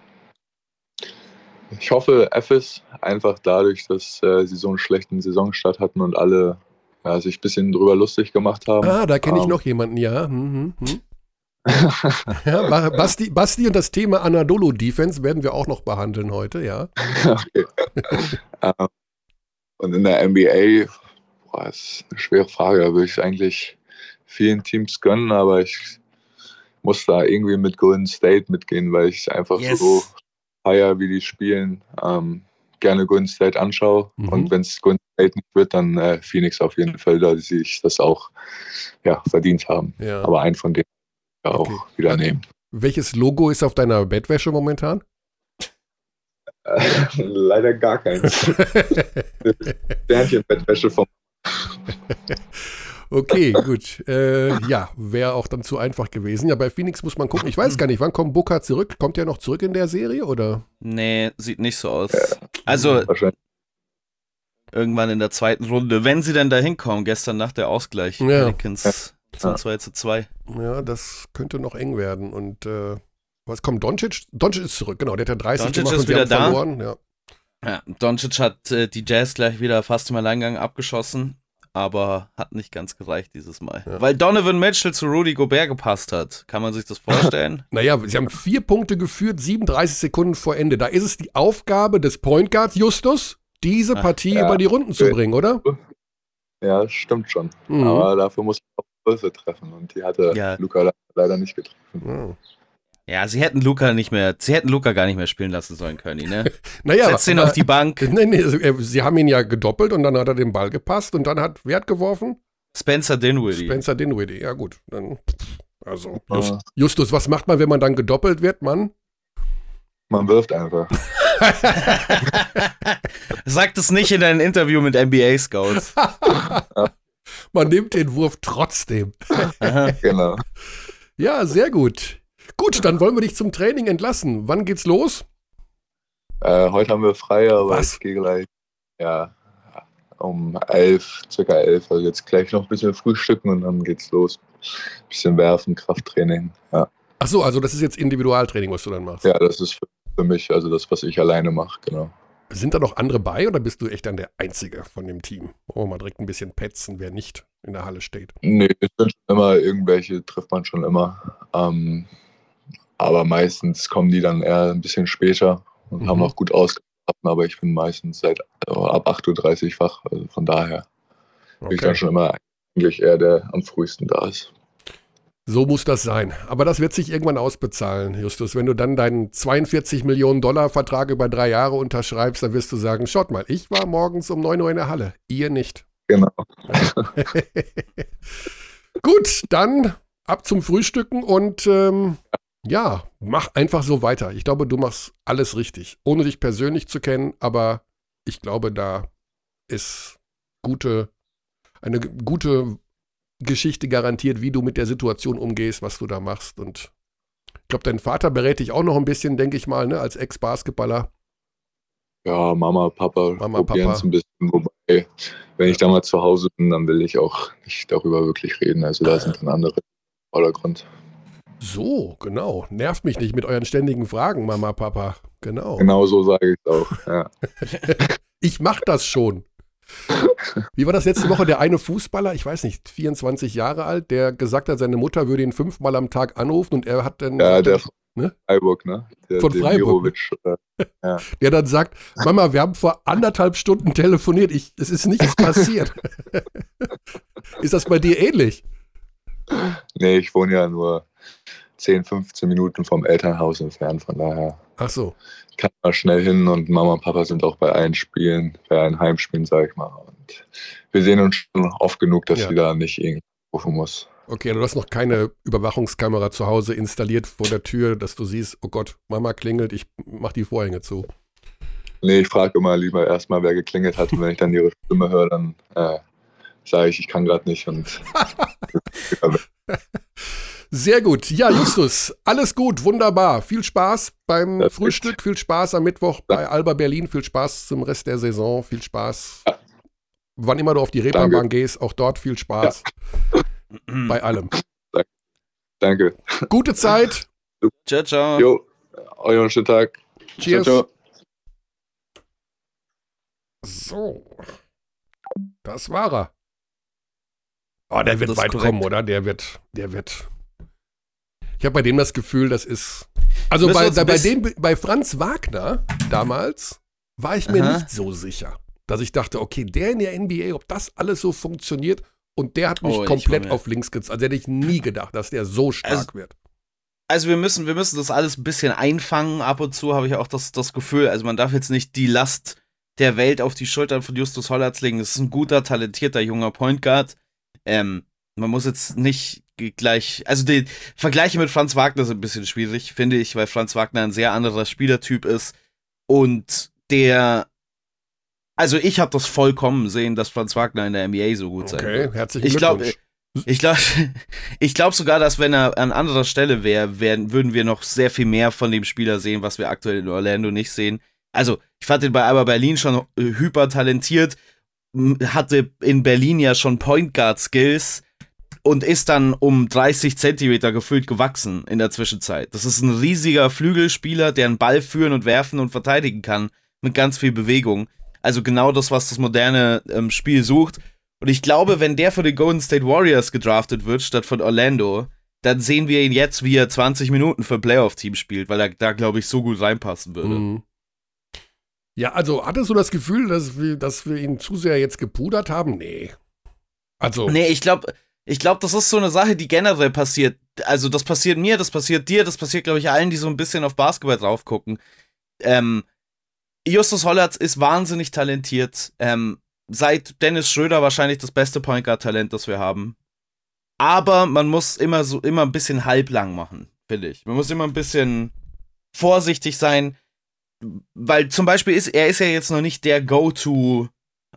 Ich hoffe, FS einfach dadurch, dass äh, sie so einen schlechten Saisonstart hatten und alle ja, sich ein bisschen drüber lustig gemacht haben. Ah, da kenne ich um, ähm. noch jemanden, ja. Hm, hm, hm. ja Basti, Basti und das Thema Anadolu Defense werden wir auch noch behandeln heute, ja. okay. um, und in der NBA, boah, ist eine schwere Frage, da würde ich eigentlich vielen Teams gönnen, aber ich muss da irgendwie mit Golden State mitgehen, weil ich einfach yes. so feier, wie die spielen. Ähm, gerne Golden State anschaue. Mhm. Und wenn es Golden State nicht wird, dann äh, Phoenix auf jeden Fall, da sie sich das auch ja, verdient haben. Ja. Aber einen von denen okay. auch wieder nehmen. Welches Logo ist auf deiner Bettwäsche momentan? Leider gar keins. Sternchen-Bettwäsche vom Okay, gut. Äh, ja, wäre auch dann zu einfach gewesen. Ja, bei Phoenix muss man gucken. Ich weiß gar nicht, wann kommt Booker zurück? Kommt er noch zurück in der Serie oder? Nee, sieht nicht so aus. Also irgendwann in der zweiten Runde, wenn sie denn da hinkommen, gestern nach der Ausgleich. Ja. Pelicans zum 2 zu 2. Ja, das könnte noch eng werden. Und äh, was kommt Doncic? Doncic ist zurück, genau. Der hat ja 30 Doncic gemacht ist wieder da. verloren. Ja. Ja, Doncic hat äh, die Jazz gleich wieder fast im Alleingang abgeschossen aber hat nicht ganz gereicht dieses Mal. Ja. Weil Donovan Mitchell zu Rudy Gobert gepasst hat. Kann man sich das vorstellen? naja, sie haben vier Punkte geführt, 37 Sekunden vor Ende. Da ist es die Aufgabe des Point Guards Justus, diese Partie ja. über die Runden zu bringen, oder? Ja, stimmt schon. Mhm. Aber dafür muss man auch Würfe treffen und die hatte ja. Luca leider nicht getroffen. Mhm. Ja, sie hätten Luca nicht mehr, sie hätten Luca gar nicht mehr spielen lassen sollen können, ne? naja, Setz ihn auf die Bank. Nee, nee, sie haben ihn ja gedoppelt und dann hat er den Ball gepasst und dann hat, wer hat geworfen? Spencer Dinwiddie. Spencer Dinwiddie, ja gut. Dann, also, Just, Justus, was macht man, wenn man dann gedoppelt wird, Mann? Man wirft einfach. Sag das nicht in deinem Interview mit NBA Scouts. man nimmt den Wurf trotzdem. genau. Ja, sehr gut. Gut, dann wollen wir dich zum Training entlassen. Wann geht's los? Äh, heute haben wir frei, aber Was? ich gehe gleich, ja, um elf, circa elf. Also jetzt gleich noch ein bisschen frühstücken und dann geht's los. Ein bisschen werfen, Krafttraining, ja. Ach so, also das ist jetzt Individualtraining, was du dann machst? Ja, das ist für, mich, also das, was ich alleine mache, genau. Sind da noch andere bei oder bist du echt dann der Einzige von dem Team? Oh, man direkt ein bisschen petzen, wer nicht in der Halle steht. Nee, es sind schon immer irgendwelche, trifft man schon immer. Ähm, aber meistens kommen die dann eher ein bisschen später und mhm. haben auch gut ausgeschlafen. Aber ich bin meistens seit also ab 8.30 Uhr wach. Also von daher okay. bin ich dann schon immer eigentlich eher der am frühesten da ist. So muss das sein. Aber das wird sich irgendwann ausbezahlen, Justus. Wenn du dann deinen 42 Millionen Dollar Vertrag über drei Jahre unterschreibst, dann wirst du sagen, schaut mal, ich war morgens um 9 Uhr in der Halle, ihr nicht. Genau. Gut, dann ab zum Frühstücken und ähm, ja, mach einfach so weiter. Ich glaube, du machst alles richtig, ohne dich persönlich zu kennen, aber ich glaube, da ist gute, eine gute Geschichte garantiert, wie du mit der Situation umgehst, was du da machst. Und ich glaube, dein Vater berät dich auch noch ein bisschen, denke ich mal, ne, als Ex-Basketballer. Ja, Mama, Papa Mama, probieren es ein bisschen. Wobei, wenn ich da mal zu Hause bin, dann will ich auch nicht darüber wirklich reden. Also da sind dann andere im Vordergrund. So, genau. Nervt mich nicht mit euren ständigen Fragen, Mama, Papa. Genau. Genau so sage ich es auch, ja. ich mache das schon. Wie war das letzte Woche? Der eine Fußballer, ich weiß nicht, 24 Jahre alt, der gesagt hat, seine Mutter würde ihn fünfmal am Tag anrufen und er hat dann. Ja, der von ne? Freiburg, ne? Der, von Freiburg. Ne? Ja. Der dann sagt: Mama, wir haben vor anderthalb Stunden telefoniert, ich, es ist nichts passiert. ist das bei dir ähnlich? Nee, ich wohne ja nur 10, 15 Minuten vom Elternhaus entfernt, von daher. Ach so. Ich kann mal schnell hin und Mama und Papa sind auch bei allen Spielen, bei allen Heimspielen, sage ich mal. Und wir sehen uns schon oft genug, dass ja. sie da nicht irgendwie rufen muss. Okay, du hast noch keine Überwachungskamera zu Hause installiert vor der Tür, dass du siehst, oh Gott, Mama klingelt, ich mach die Vorhänge zu. Nee, ich frage immer lieber erstmal, wer geklingelt hat. Und wenn ich dann ihre Stimme höre, dann äh, sage ich, ich kann gerade nicht. Und Sehr gut. Ja, Justus, alles gut, wunderbar. Viel Spaß beim Perfekt. Frühstück, viel Spaß am Mittwoch bei Alba Berlin, viel Spaß zum Rest der Saison, viel Spaß. Ja. Wann immer du auf die Reeperbahn gehst, auch dort viel Spaß. Bei allem. danke. Gute Zeit. Ciao, ciao. Jo, einen schönen Tag. Cheers. Ciao, ciao. So. Das war er. Oh, der wird weit korrekt. kommen, oder? Der wird, der wird. Ich habe bei dem das Gefühl, das ist. Also bei, ein bei, dem, bei Franz Wagner damals war ich mir Aha. nicht so sicher, dass ich dachte, okay, der in der NBA, ob das alles so funktioniert und der hat mich Oh, komplett auf links gezogen. Also hätte ich nie gedacht, dass der so stark Also- wird. Also wir müssen, wir müssen das alles ein bisschen einfangen. Ab und zu habe ich auch das, das Gefühl, also man darf jetzt nicht die Last der Welt auf die Schultern von Justus Hollatz legen. Das ist ein guter, talentierter junger Point Guard. Ähm, man muss jetzt nicht gleich, also die Vergleiche mit Franz Wagner sind ein bisschen schwierig, finde ich, weil Franz Wagner ein sehr anderer Spielertyp ist und der, also ich habe das vollkommen sehen, dass Franz Wagner in der NBA so gut sein wird. Okay, herzlichen Ich glaub, Glückwunsch. Ich glaube ich glaub sogar, dass wenn er an anderer Stelle wäre, würden wir noch sehr viel mehr von dem Spieler sehen, was wir aktuell in Orlando nicht sehen. Also, ich fand ihn bei Alba Berlin schon äh, hyper talentiert, hatte in Berlin ja schon Point Guard Skills und ist dann um 30 Zentimeter gefühlt gewachsen in der Zwischenzeit. Das ist ein riesiger Flügelspieler, der einen Ball führen und werfen und verteidigen kann mit ganz viel Bewegung. Also genau das, was das moderne ähm, Spiel sucht. Und ich glaube, wenn der für die Golden State Warriors gedraftet wird, statt von Orlando, dann sehen wir ihn jetzt, wie er 20 Minuten für ein Playoff-Team spielt, weil er da, glaube ich, so gut reinpassen würde. Mhm. Ja, also hattest du das Gefühl, dass wir, dass wir ihn zu sehr jetzt gepudert haben? Nee. Also, Nee, ich glaube, ich glaube, das ist so eine Sache, die generell passiert. Also, das passiert mir, das passiert dir, das passiert, glaube ich, allen, die so ein bisschen auf Basketball drauf gucken. Ähm, Justus Hollatz ist wahnsinnig talentiert. Ähm, seit Dennis Schröder wahrscheinlich das beste Point Guard Talent, das wir haben. Aber man muss immer so immer ein bisschen halblang machen, finde ich. Man muss immer ein bisschen vorsichtig sein, weil zum Beispiel ist er ist ja jetzt noch nicht der Go-to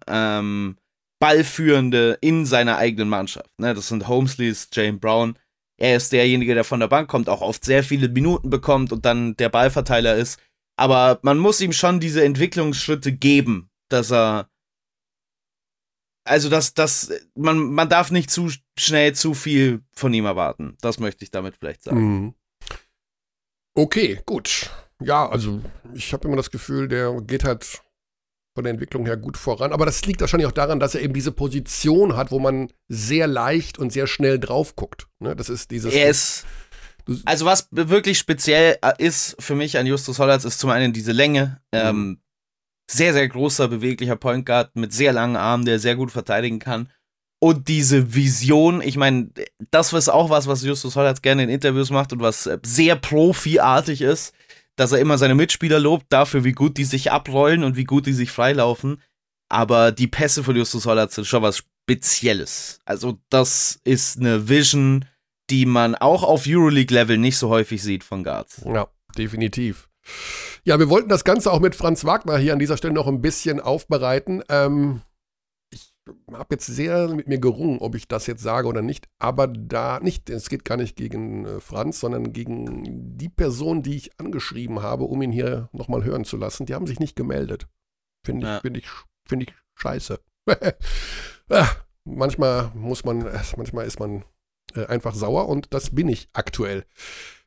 ähm, Ballführende in seiner eigenen Mannschaft. Ne, das sind Holmesleys, Jane Brown. Er ist derjenige, der von der Bank kommt, auch oft sehr viele Minuten bekommt und dann der Ballverteiler ist. Aber man muss ihm schon diese Entwicklungsschritte geben, dass er. Also, dass, dass man, man darf nicht zu schnell zu viel von ihm erwarten. Das möchte ich damit vielleicht sagen. Mhm. Okay, gut. Ja, also ich habe immer das Gefühl, der geht halt von der Entwicklung her gut voran. Aber das liegt wahrscheinlich auch daran, dass er eben diese Position hat, wo man sehr leicht und sehr schnell drauf guckt. Ne? Das ist dieses. Er ist. Also, was wirklich speziell äh, ist für mich an Justus Hollatz, ist zum einen diese Länge. Ähm, sehr, sehr großer, beweglicher Point Guard mit sehr langen Armen, der sehr gut verteidigen kann. Und diese Vision, ich meine, das ist auch was, was Justus Hollatz gerne in Interviews macht und was äh, sehr profiartig ist, dass er immer seine Mitspieler lobt dafür, wie gut die sich abrollen und wie gut die sich freilaufen. Aber die Pässe von Justus Hollatz sind schon was Spezielles. Also, das ist eine Vision, die man auch auf Euroleague-Level nicht so häufig sieht von Guards. Ja, definitiv. Ja, wir wollten das Ganze auch mit Franz Wagner hier an dieser Stelle noch ein bisschen aufbereiten. Ähm, habe jetzt sehr mit mir gerungen, ob ich das jetzt sage oder nicht. Aber da nicht, es geht gar nicht gegen äh, Franz, sondern gegen die Person, die ich angeschrieben habe, um ihn hier nochmal hören zu lassen. Die haben sich nicht gemeldet. Finde ich, Ja. finde ich, finde ich scheiße. Ah, manchmal muss man, äh, manchmal ist man äh, einfach sauer und das bin ich aktuell.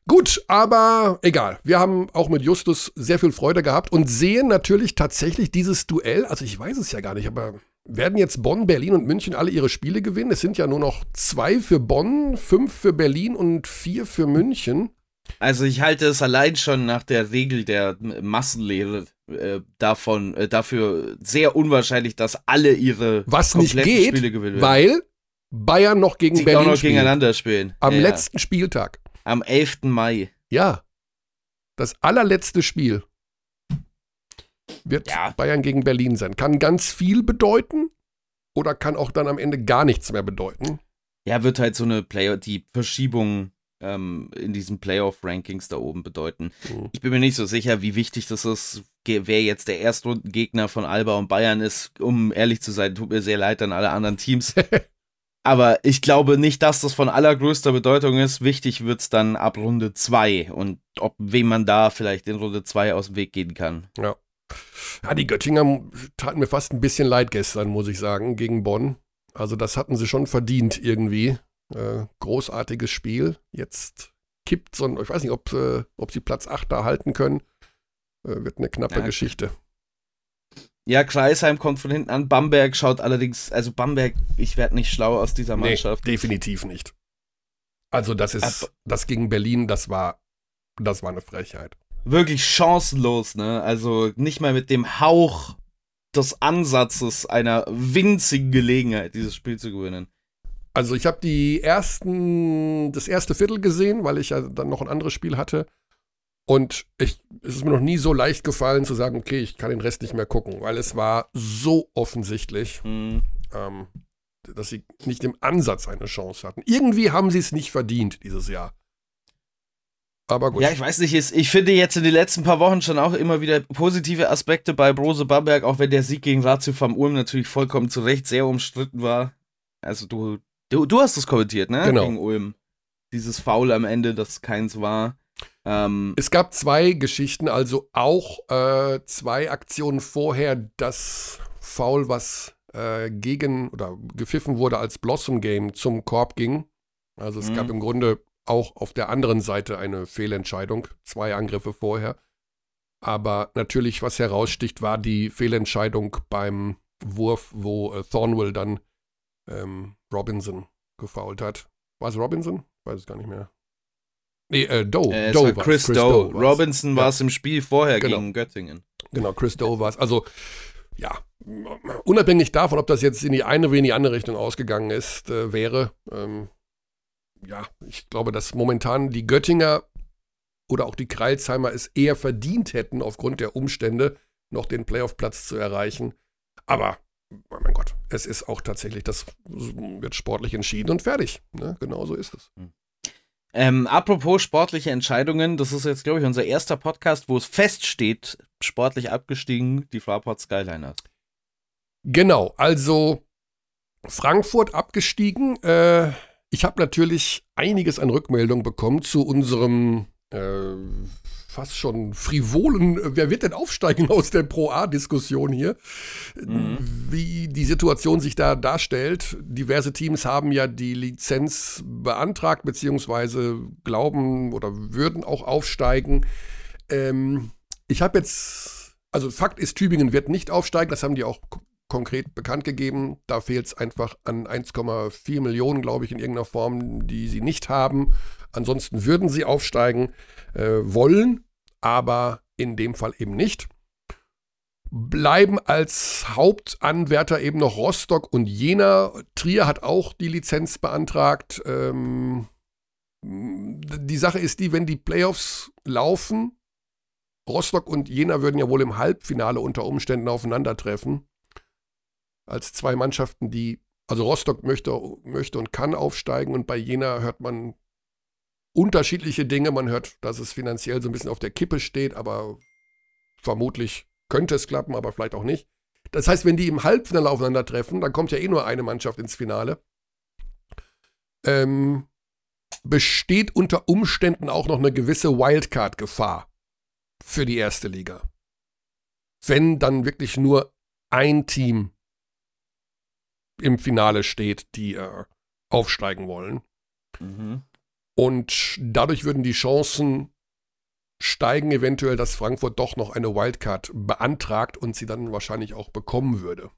Gut, aber egal. Wir haben auch mit Justus sehr viel Freude gehabt und sehen natürlich tatsächlich dieses Duell. Also ich weiß es ja gar nicht, aber werden jetzt Bonn, Berlin und München alle ihre Spiele gewinnen? Es sind ja nur noch zwei für Bonn, fünf für Berlin und vier für München. Also ich halte es allein schon nach der Regel der Massenlehre äh, davon äh, dafür sehr unwahrscheinlich, dass alle ihre Was nicht geht, Spiele gewinnen werden. weil Bayern noch gegen sie Berlin noch spielt. gegeneinander spielen. Am ja. letzten Spieltag. Am 11. Mai. Ja. Das allerletzte Spiel wird Ja. Bayern gegen Berlin sein. Kann ganz viel bedeuten oder kann auch dann am Ende gar nichts mehr bedeuten. ja, wird halt so eine Player, die Verschiebung ähm, in diesen Playoff-Rankings da oben bedeuten. Mhm. Ich bin mir nicht so sicher, wie wichtig das ist, wer jetzt der Erstrundengegner von Alba und Bayern ist. Um ehrlich zu sein, tut mir sehr leid an alle anderen Teams. Aber ich glaube nicht, dass das von allergrößter Bedeutung ist. Wichtig wird es dann ab Runde 2 und ob wem man da vielleicht in Runde 2 aus dem Weg gehen kann. Ja. Ja, die Göttinger taten mir fast ein bisschen leid gestern, muss ich sagen, gegen Bonn. Also das hatten sie schon verdient irgendwie. Äh, großartiges Spiel. Jetzt kippt so ein, ich weiß nicht, ob, äh, ob sie Platz 8 da halten können. Äh, wird eine knappe ja. Geschichte. Ja, Kreisheim kommt von hinten an. Bamberg schaut allerdings, also Bamberg, ich werde nicht schlau aus dieser Mannschaft. Nee, definitiv nicht. Also das ist, das gegen Berlin, das war, das war eine Frechheit. Wirklich chancenlos, ne? Also nicht mal mit dem Hauch des Ansatzes einer winzigen Gelegenheit, dieses Spiel zu gewinnen. Also ich habe die ersten, das erste Viertel gesehen, weil ich ja dann noch ein anderes Spiel hatte. Und ich, es ist mir noch nie so leicht gefallen zu sagen, okay, ich kann den Rest nicht mehr gucken, weil es war so offensichtlich, mhm. ähm, dass sie nicht im Ansatz eine Chance hatten. Irgendwie haben sie es nicht verdient dieses Jahr. Aber gut. Ja, ich weiß nicht, ich finde jetzt in den letzten paar Wochen schon auch immer wieder positive Aspekte bei Brose Bamberg, auch wenn der Sieg gegen Ratio vom Ulm natürlich vollkommen zu Recht sehr umstritten war. Also du, du, du hast es kommentiert, ne? Genau. Gegen Ulm. Dieses Foul am Ende, das keins war. Ähm, es gab zwei Geschichten, also auch äh, zwei Aktionen vorher, das Foul, was äh, gegen oder gepfiffen wurde als Blossom Game zum Korb ging. Also es gab mhm. im Grunde auch auf der anderen Seite eine Fehlentscheidung, zwei Angriffe vorher. Aber natürlich, was heraussticht, war die Fehlentscheidung beim Wurf, wo äh, Thornwell dann ähm, Robinson gefault hat. War es Robinson? Weiß es gar nicht mehr. Nee, äh, Doe. Äh, Doe war Chris, Chris Doe. Doe Robinson war es im Spiel vorher genau. gegen Göttingen. Genau, Chris Doe war es. Also, ja, unabhängig davon, ob das jetzt in die eine oder in die andere Richtung ausgegangen ist, äh, wäre, ähm, ja, ich glaube, dass momentan die Göttinger oder auch die Kreilsheimer es eher verdient hätten, aufgrund der Umstände noch den Playoff-Platz zu erreichen. Aber, oh mein Gott, es ist auch tatsächlich, das wird sportlich entschieden und fertig. Ne? Genau so ist es. Hm. Ähm, apropos sportliche Entscheidungen, das ist jetzt, glaube ich, unser erster Podcast, wo es feststeht, sportlich abgestiegen, die Fraport Skyliners. Genau, also Frankfurt abgestiegen. Äh, ich habe natürlich einiges an Rückmeldungen bekommen zu unserem äh, fast schon frivolen, wer wird denn aufsteigen aus der Pro-A-Diskussion hier, mhm. wie die Situation sich da darstellt. Diverse Teams haben ja die Lizenz beantragt, beziehungsweise glauben oder würden auch aufsteigen. Ähm, ich habe jetzt, also Fakt ist, Tübingen wird nicht aufsteigen, das haben die auch konkret bekannt gegeben. Da fehlt es einfach an 1,4 Millionen, glaube ich, in irgendeiner Form, die sie nicht haben. Ansonsten würden sie aufsteigen äh, wollen, aber in dem Fall eben nicht. Bleiben als Hauptanwärter eben noch Rostock und Jena. Trier hat auch die Lizenz beantragt. Ähm, die Sache ist die, wenn die Playoffs laufen, Rostock und Jena würden ja wohl im Halbfinale unter Umständen aufeinandertreffen. Als zwei Mannschaften, die, also Rostock möchte, möchte und kann aufsteigen und bei Jena hört man unterschiedliche Dinge. Man hört, dass es finanziell so ein bisschen auf der Kippe steht, aber vermutlich könnte es klappen, aber vielleicht auch nicht. Das heißt, wenn die im Halbfinale aufeinandertreffen, dann kommt ja eh nur eine Mannschaft ins Finale. Ähm, besteht unter Umständen auch noch eine gewisse Wildcard-Gefahr für die erste Liga. Wenn dann wirklich nur ein Team im Finale steht, die äh, aufsteigen wollen. Mhm. Und dadurch würden die Chancen steigen, eventuell, dass Frankfurt doch noch eine Wildcard beantragt und sie dann wahrscheinlich auch bekommen würde.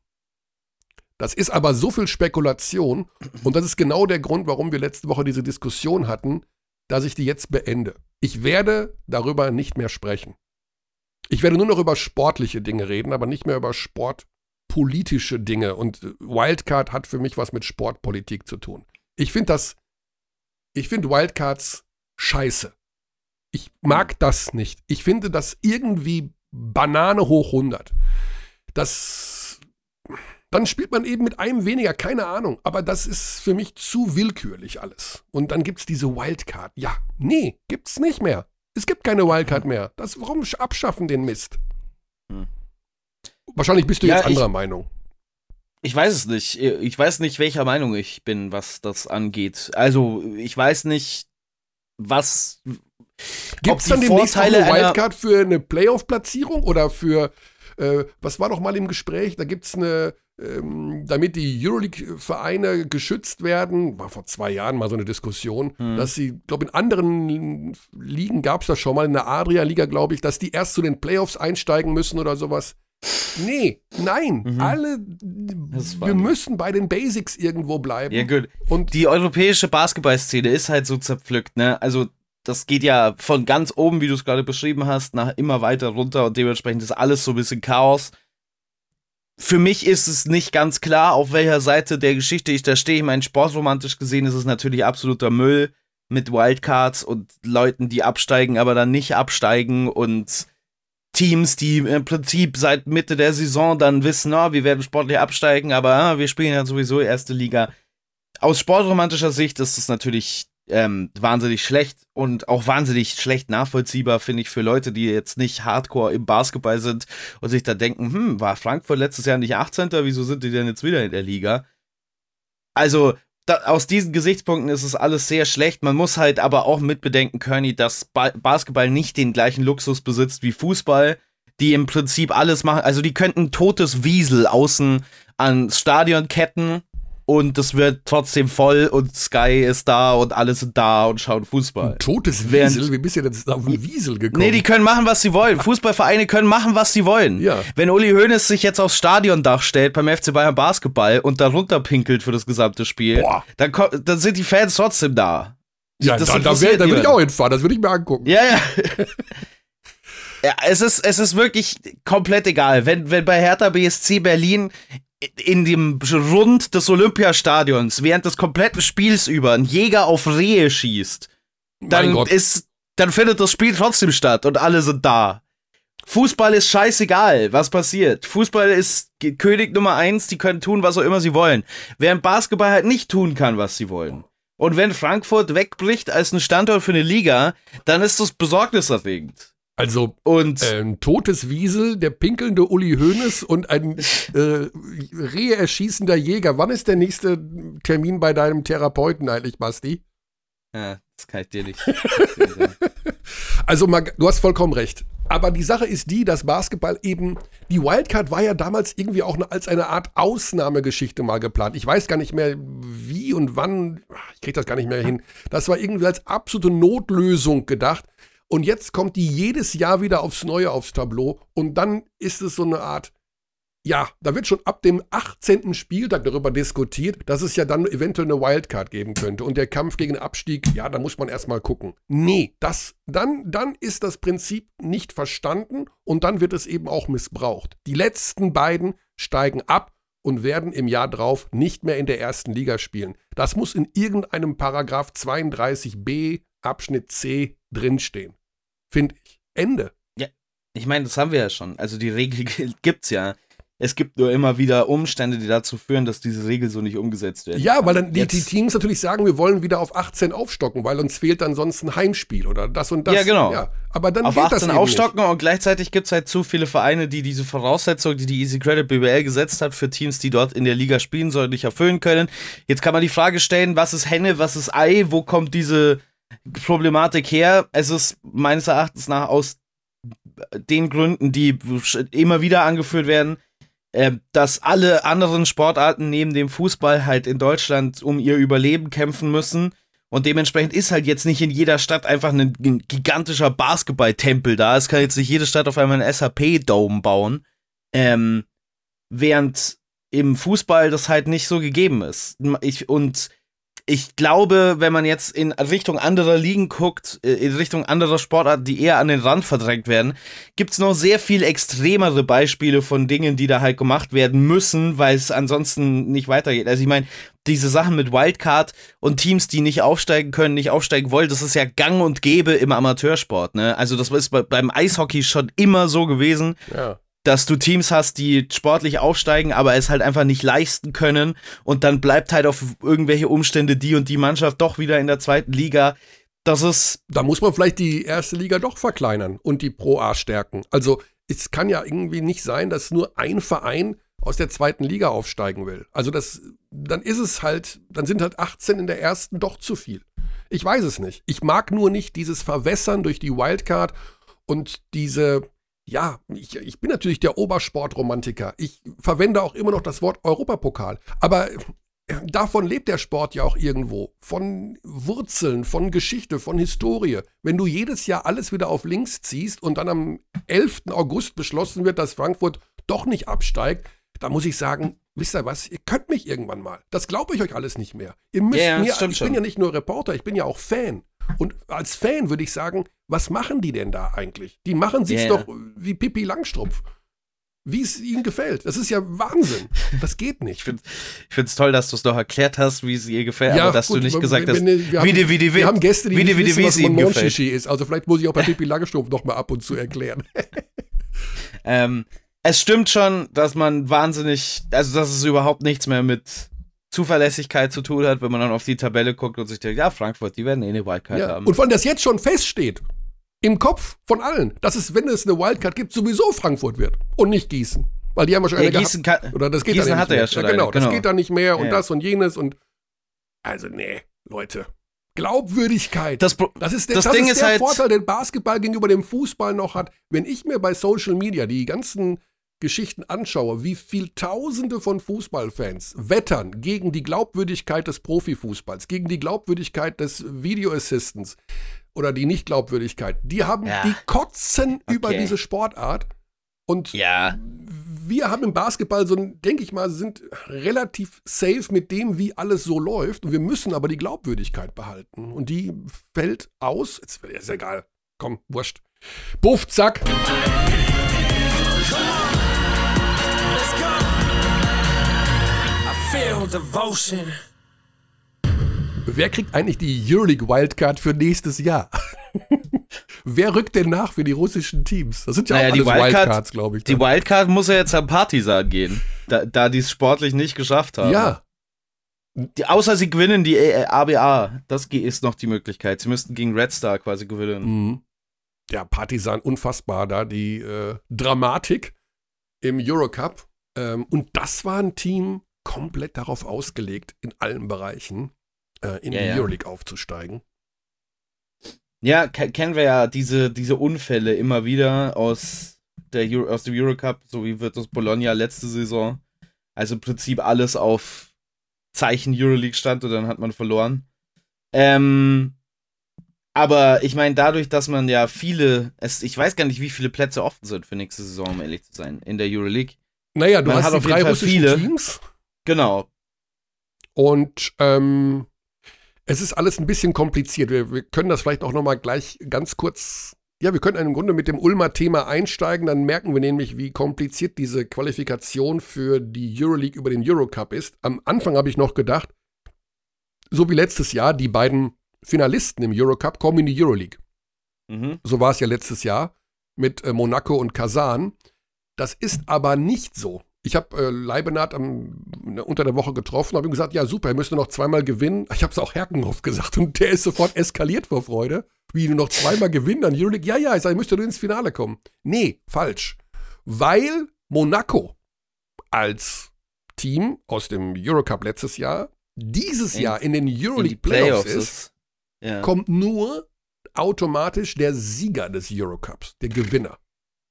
Das ist aber so viel Spekulation und das ist genau der Grund, warum wir letzte Woche diese Diskussion hatten, dass ich die jetzt beende. Ich werde darüber nicht mehr sprechen. Ich werde nur noch über sportliche Dinge reden, aber nicht mehr über sportpolitische Dinge. Und Wildcard hat für mich was mit Sportpolitik zu tun. Ich finde das ich finde Wildcards scheiße. Ich mag das nicht. Ich finde das irgendwie Banane hoch 100. Das, dann spielt man eben mit einem weniger, keine Ahnung. Aber das ist für mich zu willkürlich alles. Und dann gibt es diese Wildcard. Ja, nee, gibt's nicht mehr. Es gibt keine Wildcard mehr. Das, warum abschaffen den Mist? Hm. Wahrscheinlich bist du ja, jetzt anderer ich, Meinung. Ich weiß es nicht. Ich weiß nicht, welcher Meinung ich bin, was das angeht. Also, ich weiß nicht, was. Gibt es dann demnächst eine Wildcard für eine Playoff-Platzierung oder für, äh, was war doch mal im Gespräch? Da gibt es eine, ähm, damit die Euroleague-Vereine geschützt werden, war vor zwei Jahren mal so eine Diskussion, hm. dass sie, glaube in anderen Ligen gab es das schon mal, in der Adria-Liga, glaube ich, dass die erst zu den Playoffs einsteigen müssen oder sowas. Nee, nein, mhm. alle, wir müssen bei den Basics irgendwo bleiben. Ja, gut. Und die europäische Basketballszene ist halt so zerpflückt, ne? Also, das geht ja von ganz oben, wie du es gerade beschrieben hast, nach immer weiter runter und dementsprechend ist alles so ein bisschen Chaos. Für mich ist es nicht ganz klar, auf welcher Seite der Geschichte ich da stehe. Ich meine, sportromantisch gesehen ist es natürlich absoluter Müll mit Wildcards und Leuten, die absteigen, aber dann nicht absteigen und Teams, die im Prinzip seit Mitte der Saison dann wissen, oh, wir werden sportlich absteigen, aber ah, wir spielen ja sowieso erste Liga. Aus sportromantischer Sicht ist es natürlich ähm, wahnsinnig schlecht und auch wahnsinnig schlecht nachvollziehbar, finde ich, für Leute, die jetzt nicht hardcore im Basketball sind und sich da denken, hm, war Frankfurt letztes Jahr nicht 18. Wieso sind die denn jetzt wieder in der Liga? Also, da, aus diesen Gesichtspunkten ist es alles sehr schlecht. Man muss halt aber auch mitbedenken, Kearney, dass ba Basketball nicht den gleichen Luxus besitzt wie Fußball, die im Prinzip alles machen. Also die könnten totes Wiesel außen ans Stadion ketten und es wird trotzdem voll und Sky ist da und alle sind da und schauen Fußball. Ein totes Wiesel? Wie bist du denn auf ein Wiesel gekommen? Nee, die können machen, was sie wollen. Fußballvereine können machen, was sie wollen. Ja. Wenn Uli Hoeneß sich jetzt aufs Stadiondach stellt beim FC Bayern Basketball und da runterpinkelt für das gesamte Spiel, dann, dann, sind die Fans trotzdem da. Ja, das da, da, wär, da würde ich auch hinfahren, das würde ich mir angucken. Ja, ja. ja, es ist, es ist wirklich komplett egal. Wenn, wenn bei Hertha BSC Berlin in dem Rund des Olympiastadions während des kompletten Spiels über ein Jäger auf Rehe schießt, dann ist, dann findet das Spiel trotzdem statt und alle sind da. Fußball ist scheißegal, was passiert. Fußball ist König Nummer eins, die können tun, was auch immer sie wollen. Während Basketball halt nicht tun kann, was sie wollen. Und wenn Frankfurt wegbricht als ein Standort für eine Liga, dann ist das besorgniserregend. Also und ein totes Wiesel, der pinkelnde Uli Hoeneß und ein äh, Rehe erschießender Jäger. Wann ist der nächste Termin bei deinem Therapeuten eigentlich, Basti? Ja, das kann ich dir nicht. also, du hast vollkommen recht. Aber die Sache ist die, dass Basketball eben, die Wildcard war ja damals irgendwie auch als eine Art Ausnahmegeschichte mal geplant. Ich weiß gar nicht mehr, wie und wann, ich kriege das gar nicht mehr hin. Das war irgendwie als absolute Notlösung gedacht. Und jetzt kommt die jedes Jahr wieder aufs Neue aufs Tableau. Und dann ist es so eine Art, ja, da wird schon ab dem 18. Spieltag darüber diskutiert, dass es ja dann eventuell eine Wildcard geben könnte. Und der Kampf gegen Abstieg, ja, da muss man erstmal gucken. Nee, das, dann, dann ist das Prinzip nicht verstanden und dann wird es eben auch missbraucht. Die letzten beiden steigen ab und werden im Jahr drauf nicht mehr in der ersten Liga spielen. Das muss in irgendeinem Paragraph 32b Abschnitt C drinstehen. Finde ich. Ende. Ja, ich meine, das haben wir ja schon. Also die Regel gibt's ja. Es gibt nur immer wieder Umstände, die dazu führen, dass diese Regel so nicht umgesetzt wird. Ja, weil dann die, die, Teams natürlich sagen, wir wollen wieder auf 18 aufstocken, weil uns fehlt dann sonst ein Heimspiel oder das und das. Ja, genau. Ja, aber dann auf 18 aufstocken nicht. und gleichzeitig gibt es halt zu viele Vereine, die diese Voraussetzung, die die Easy Credit BBL gesetzt hat für Teams, die dort in der Liga spielen sollen, nicht erfüllen können. Jetzt kann man die Frage stellen, was ist Henne, was ist Ei, wo kommt diese Problematik her. Es ist meines Erachtens nach aus den Gründen, die immer wieder angeführt werden, äh, dass alle anderen Sportarten neben dem Fußball halt in Deutschland um ihr Überleben kämpfen müssen. Und dementsprechend ist halt jetzt nicht in jeder Stadt einfach ein, gigantischer Basketballtempel da. Es kann jetzt nicht jede Stadt auf einmal einen SAP-Dome bauen. Ähm, während im Fußball das halt nicht so gegeben ist. Ich, und ich glaube, wenn man jetzt in Richtung anderer Ligen guckt, äh, in Richtung anderer Sportarten, die eher an den Rand verdrängt werden, gibt es noch sehr viel extremere Beispiele von Dingen, die da halt gemacht werden müssen, weil es ansonsten nicht weitergeht. Also ich meine, diese Sachen mit Wildcard und Teams, die nicht aufsteigen können, nicht aufsteigen wollen, das ist ja gang und gäbe im Amateursport. Ne? Also das ist beim Eishockey schon immer so gewesen. Ja. Dass du Teams hast, die sportlich aufsteigen, aber es halt einfach nicht leisten können und dann bleibt halt auf irgendwelche Umstände die und die Mannschaft doch wieder in der zweiten Liga. Das ist. Da muss man vielleicht die erste Liga doch verkleinern und die Pro A stärken. Also es kann ja irgendwie nicht sein, dass nur ein Verein aus der zweiten Liga aufsteigen will. Also das, dann ist es halt, dann sind halt 18 in der ersten doch zu viel. Ich weiß es nicht. Ich mag nur nicht dieses Verwässern durch die Wildcard und diese ja, ich, ich bin natürlich der Obersportromantiker. Ich verwende auch immer noch das Wort Europapokal. Aber äh, davon lebt der Sport ja auch irgendwo. Von Wurzeln, von Geschichte, von Historie. Wenn du jedes Jahr alles wieder auf links ziehst und dann am 11. August beschlossen wird, dass Frankfurt doch nicht absteigt, da muss ich sagen, wisst ihr was, ihr könnt mich irgendwann mal. Das glaube ich euch alles nicht mehr. Ihr müsst Ja, mir, ich schon. bin ja nicht nur Reporter, ich bin ja auch Fan. Und als Fan würde ich sagen, was machen die denn da eigentlich? Die machen sich's Ja, doch wie Pippi Langstrumpf. Wie es ihnen gefällt. Das ist ja Wahnsinn. Das geht nicht. Ich finde es toll, dass du es noch erklärt hast, wie es ihr gefällt, aber dass gut, du nicht wenn- gesagt hast, wenn- wir wie haben, die, wie die, wir haben Gäste, die wie die, wie die, wissen, wie was ihnen gefällt. Ist. Also vielleicht muss ich auch bei Pippi Langstrumpf noch mal ab und zu erklären. Ähm, es stimmt schon, dass man wahnsinnig, also dass es überhaupt nichts mehr mit Zuverlässigkeit zu tun hat, wenn man dann auf die Tabelle guckt und sich denkt, ja, Frankfurt, die werden eh eine Wildcard Ja. haben. Und von das jetzt schon feststeht, im Kopf von allen, dass es, wenn es eine Wildcard gibt, sowieso Frankfurt wird und nicht Gießen. Weil die haben ja schon ja, eine Gießen gehabt. kann, Oder das geht Gießen dann nicht mehr. ja schon genau, eine, das genau. geht dann nicht mehr und Ja. das und jenes und also nee, Leute. Glaubwürdigkeit. das, Das ist der, Das das Ding ist ist der halt- Vorteil, den Basketball gegenüber dem Fußball noch hat. Wenn ich mir bei Social Media die ganzen Geschichten anschaue, wie viel Tausende von Fußballfans wettern gegen die Glaubwürdigkeit des Profifußballs, gegen die Glaubwürdigkeit des Video Assistants oder die Nichtglaubwürdigkeit, die haben, Ja. die kotzen über Okay. diese Sportart. Und ja, wir haben im Basketball so ein, denke ich mal, sind relativ safe mit dem, wie alles so läuft. Und wir müssen aber die Glaubwürdigkeit behalten. Und die fällt aus. Jetzt ist egal. Komm, wurscht. Buff, zack. Feel devotion. Wer kriegt eigentlich die Euroleague Wildcard für nächstes Jahr? Wer rückt denn nach für die russischen Teams? Das sind ja Naja, auch die alles Wildcard- Wildcards, glaube ich. die dann. Wildcard muss ja jetzt am Partisan gehen, da, da die es sportlich nicht geschafft haben. ja, Die, außer sie gewinnen die ABA, das ist noch die Möglichkeit. Sie müssten gegen Red Star quasi gewinnen. Mhm. Ja, Partisan, unfassbar da, die äh, Dramatik im Eurocup. Ähm, und das war ein Team komplett darauf ausgelegt, in allen Bereichen äh, in Ja, die ja. Euroleague aufzusteigen. Ja, ke kennen wir ja diese, diese Unfälle immer wieder aus, der Euro, aus dem Eurocup, so wie wird das Bologna letzte Saison. Also im Prinzip alles auf Zeichen Euroleague stand und dann hat man verloren. Ähm, aber ich meine, dadurch, dass man ja viele, es, ich weiß gar nicht, wie viele Plätze offen sind für nächste Saison, um ehrlich zu sein, in der Euroleague. Naja, du Man hast hat die auf jeden drei Fall russischen viele. Teams Genau. und ähm, es ist alles ein bisschen kompliziert. Wir, wir können das vielleicht auch nochmal gleich ganz kurz. Ja, wir können im Grunde mit dem Ulmer Thema einsteigen, dann merken wir nämlich, wie kompliziert diese Qualifikation für die Euroleague über den Eurocup ist. Am Anfang habe ich noch gedacht, so wie letztes Jahr, die beiden Finalisten im Eurocup kommen in die Euroleague. Mhm. So war es ja letztes Jahr mit äh, Monaco und Kasan. Das ist aber nicht so. Ich habe äh, Leibenhardt am, ne, unter der Woche getroffen, habe ihm gesagt, ja super, er müsste noch zweimal gewinnen. Ich habe es auch Herkenhoff gesagt und der ist sofort eskaliert vor Freude. Wie du noch zweimal gewinnen, dann Euroleague, ja, ja, ich sage, er müsste nur ins Finale kommen. Nee, falsch. Weil Monaco als Team aus dem Eurocup letztes Jahr dieses In- Jahr in den In Euroleague Playoffs, Playoffs ist, ist. Ja. kommt nur automatisch der Sieger des Eurocups, der Gewinner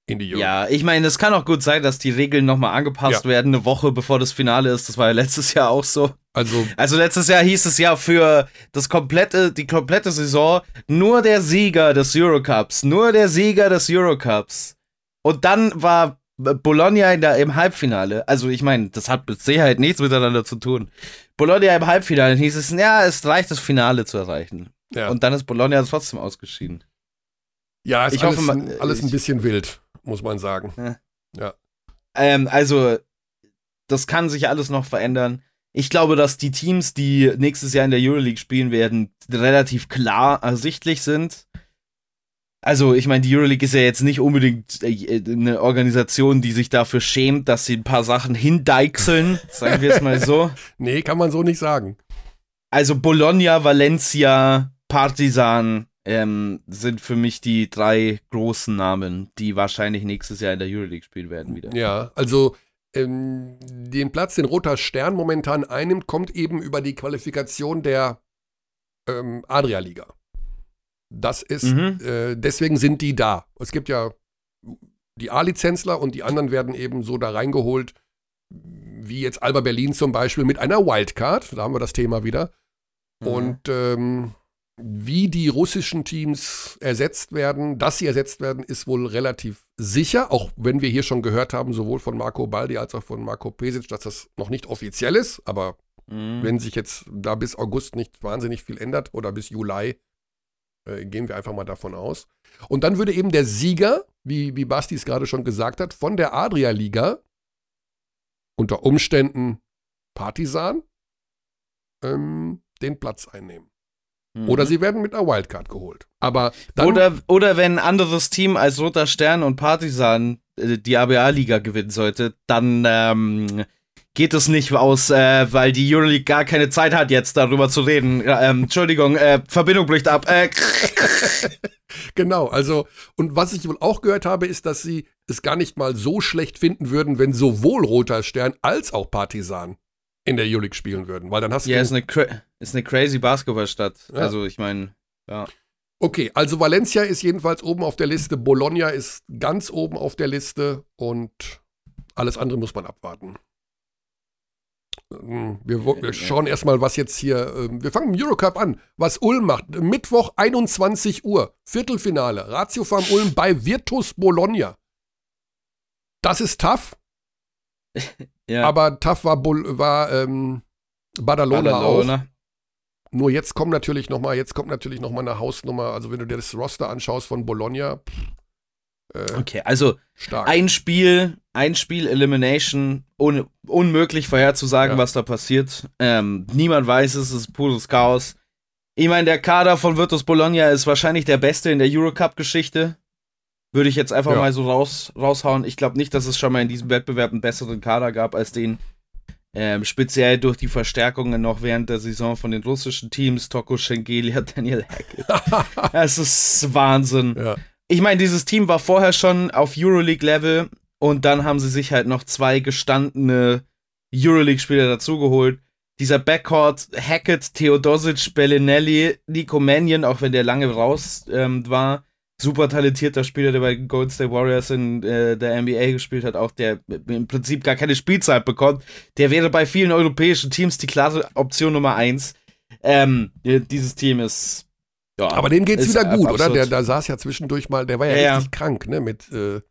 in die Euro. Ja, ich meine, es kann auch gut sein, dass die Regeln nochmal angepasst Ja. werden, eine Woche bevor das Finale ist. Das war ja letztes Jahr auch so. Also, Also letztes Jahr hieß es ja für das komplette, die komplette Saison nur der Sieger des Eurocups, nur der Sieger des Eurocups. Und dann war Bologna in der, im Halbfinale. Also ich meine, das hat mit Sicherheit nichts miteinander zu tun. Bologna im Halbfinale hieß es, ja, es reicht das Finale zu erreichen. ja, Und dann ist Bologna trotzdem ausgeschieden. ja ist ich alles, hoffe alles ein bisschen wild, muss man sagen. Ähm, also, das kann sich alles noch verändern. Ich glaube, dass die Teams, die nächstes Jahr in der Euroleague spielen werden, relativ klar ersichtlich sind. Also, ich meine, die Euroleague ist ja jetzt nicht unbedingt äh, eine Organisation, die sich dafür schämt, dass sie ein paar Sachen hindeichseln, sagen wir es mal so. Nee, kann man so nicht sagen. Also Bologna, Valencia, Partizan ähm, sind für mich die drei großen Namen, die wahrscheinlich nächstes Jahr in der Euroleague spielen werden wieder. Ja, also ähm, den Platz, den Roter Stern momentan einnimmt, kommt eben über die Qualifikation der ähm, Adria-Liga. Das ist, Mhm. äh, deswegen sind die da. Es gibt ja die A-Lizenzler und die anderen werden eben so da reingeholt, wie jetzt Alba Berlin zum Beispiel mit einer Wildcard. Da haben wir das Thema wieder. Mhm. Und ähm, wie die russischen Teams ersetzt werden, dass sie ersetzt werden, ist wohl relativ sicher, auch wenn wir hier schon gehört haben, sowohl von Marco Baldi als auch von Marco Pesic, dass das noch nicht offiziell ist, aber Mhm. wenn sich jetzt da bis August nicht wahnsinnig viel ändert oder bis Juli, äh, gehen wir einfach mal davon aus. Und dann würde eben der Sieger, wie, wie Basti es gerade schon gesagt hat, von der Adria-Liga unter Umständen Partisan ähm, den Platz einnehmen. Mhm. Oder sie werden mit einer Wildcard geholt. Aber dann, Oder, oder wenn ein anderes Team als Roter Stern und Partisan äh, die ABA-Liga gewinnen sollte, dann ähm, geht es nicht aus, äh, weil die Euroleague gar keine Zeit hat, jetzt darüber zu reden. Ähm, Entschuldigung, äh, Verbindung bricht ab. Äh, genau, also, und was ich wohl auch gehört habe, ist, dass sie es gar nicht mal so schlecht finden würden, wenn sowohl Roter Stern als auch Partisan in der Euroleague spielen würden. Weil dann hast ja, du. ist eine, cra ist eine crazy Basketballstadt. Ja. Also, ich meine, ja. Okay, also Valencia ist jedenfalls oben auf der Liste, Bologna ist ganz oben auf der Liste und alles andere muss man abwarten. Ähm, Wir, wir schauen erstmal, was jetzt hier. ähm, Wir fangen mit dem Eurocup an. Was Ulm macht. Mittwoch 21 Uhr. Viertelfinale. Ratio Farm Ulm bei Virtus Bologna. Das ist tough, ja. aber tough war, Bol war ähm, Badalona, auch. Badalona. Nur jetzt kommt natürlich noch mal, jetzt kommt natürlich noch mal eine Hausnummer. Also wenn du dir das Roster anschaust von Bologna, pff, äh, Okay, also stark. ein Spiel, ein Spiel Elimination, un unmöglich vorherzusagen, Ja. was da passiert. Ähm, niemand weiß es, es ist pures Chaos. Ich meine, der Kader von Virtus Bologna ist wahrscheinlich der beste in der Eurocup-Geschichte. Würde ich jetzt einfach Ja. mal so raus, raushauen. Ich glaube nicht, dass es schon mal in diesem Wettbewerb einen besseren Kader gab als den. Ähm, speziell durch die Verstärkungen noch während der Saison von den russischen Teams, Toko Schengelia, Daniel Hackett. Es ist Wahnsinn. ja. Ich meine, dieses Team war vorher schon auf Euroleague-Level und dann haben sie sich halt noch zwei gestandene Euroleague-Spieler dazugeholt. Dieser Backcourt, Hackett, Theodosic, Bellinelli, Nico Mannion, auch wenn der lange raus ähm, war, super talentierter Spieler, der bei Golden State Warriors in äh, der NBA gespielt hat, auch der im Prinzip gar keine Spielzeit bekommt. Der wäre bei vielen europäischen Teams die klare Option Nummer eins. Ähm, dieses Team ist ja, Aber dem geht's wieder gut, ab- oder? Der, absurd. der saß ja zwischendurch mal, der war ja, Ja, ja. richtig krank, ne? Mit, äh, ich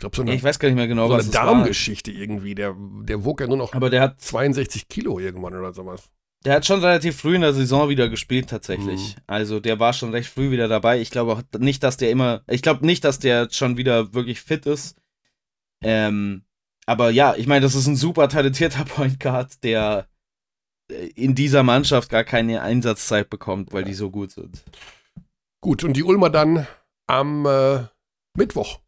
glaube, so Ja, eine, ich weiß gar nicht mehr genau, so was eine. Darmgeschichte irgendwie. Der, der wog ja nur noch Aber der hat, 62 Kilo irgendwann oder sowas. Der hat schon relativ früh in der Saison wieder gespielt, tatsächlich. Mhm. Also der war schon recht früh wieder dabei. Ich glaube auch nicht, dass der immer, ich glaube nicht, dass der schon wieder wirklich fit ist. Ähm, aber ja, ich meine, das ist ein super talentierter Point Guard, der äh, in dieser Mannschaft gar keine Einsatzzeit bekommt, weil die so gut sind. Gut, und die Ulmer dann am äh, Mittwoch.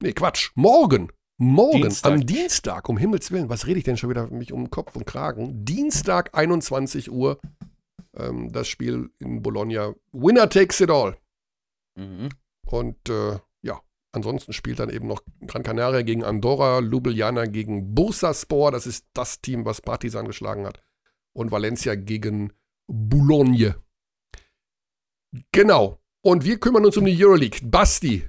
Nee, Quatsch. Morgen. Morgen, Dienstag. am Dienstag, um Himmels Willen, was rede ich denn schon wieder mich um Kopf und Kragen? Dienstag, 21 Uhr, ähm, das Spiel in Bologna. Winner takes it all. Mhm. Und äh, ja, ansonsten spielt dann eben noch Gran Canaria gegen Andorra, Ljubljana gegen Bursaspor, das ist das Team, was Partizan geschlagen hat. Und Valencia gegen Boulogne. Genau. Und wir kümmern uns um die Euroleague. Basti,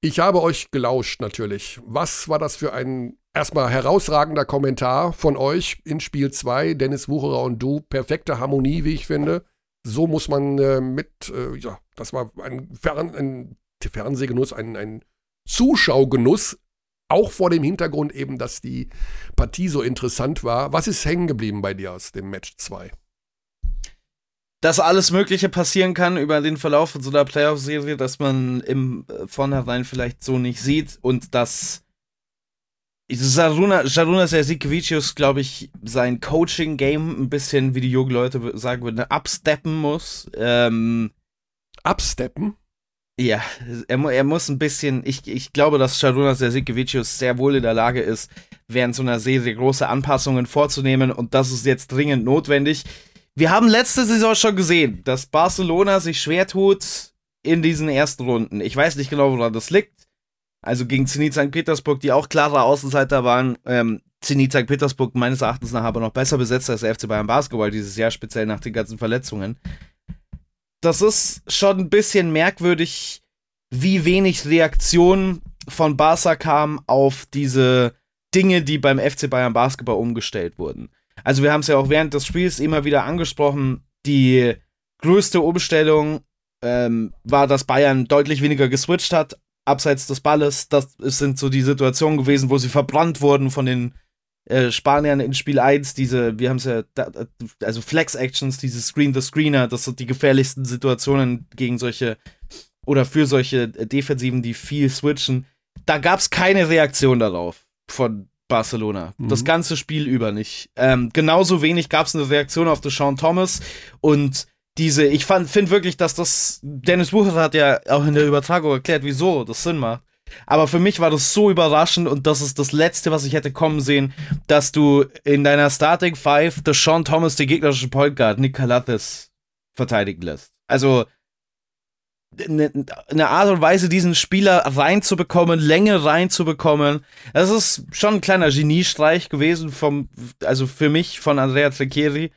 ich habe euch gelauscht natürlich. Was war das für ein erstmal herausragender Kommentar von euch in Spiel 2? Dennis Wucherer und du. Perfekte Harmonie, wie ich finde. So muss man äh, mit, äh, ja, das war ein, Fern ein Fernsehgenuss, ein, ein Zuschaugenuss, auch vor dem Hintergrund eben, dass die Partie so interessant war. Was ist hängen geblieben bei dir aus dem Match 2? Dass alles Mögliche passieren kann über den Verlauf von so einer Playoff-Serie, dass man im äh, Vornherein vielleicht so nicht sieht und dass Saruna, Sersikevicius, glaube ich, sein Coaching-Game ein bisschen, wie die jungen Leute sagen würden, absteppen muss. Ähm, Absteppen? Ja, er, er muss ein bisschen, ich, ich glaube, dass Sharunas Jasikevicius sehr wohl in der Lage ist, während so einer Serie große Anpassungen vorzunehmen und das ist jetzt dringend notwendig. Wir haben letzte Saison schon gesehen, dass Barcelona sich schwer tut in diesen ersten Runden. Ich weiß nicht genau, woran das liegt. Also gegen Zenit St. Petersburg, die auch klare Außenseiter waren. Ähm, Zenit St. Petersburg meines Erachtens nach aber noch besser besetzt als der FC Bayern Basketball dieses Jahr, speziell nach den ganzen Verletzungen das ist schon ein bisschen merkwürdig, wie wenig Reaktion von Barca kam auf diese Dinge, die beim FC Bayern Basketball umgestellt wurden. Also wir haben es ja auch während des Spiels immer wieder angesprochen, die größte Umstellung ähm, war, dass Bayern deutlich weniger geswitcht hat, abseits des Balles. Das sind so die Situationen gewesen, wo sie verbrannt wurden von den äh, Spaniern in Spiel 1, diese, wir haben es ja, da, da- also Flex-Actions, diese Screen-the-Screener, das sind die gefährlichsten Situationen gegen solche oder für solche äh, Defensiven, die viel switchen. Da gab es keine Reaktion darauf von Barcelona. Mhm. Das ganze Spiel über nicht. Ähm, genauso wenig gab es eine Reaktion auf Deshaun Thomas und diese, ich finde wirklich, dass das, Dennis Bucher hat ja auch in der Übertragung erklärt, wieso das Sinn macht. Aber für mich war das so überraschend und das ist das Letzte, was ich hätte kommen sehen, dass du in deiner Starting Five Deshaun Thomas, den gegnerischen Point Guard, Nick Calathis, verteidigen lässt. Also eine ne Art und Weise, diesen Spieler reinzubekommen, Länge reinzubekommen, das ist schon ein kleiner Geniestreich gewesen vom, also für mich von Andrea Treccheri.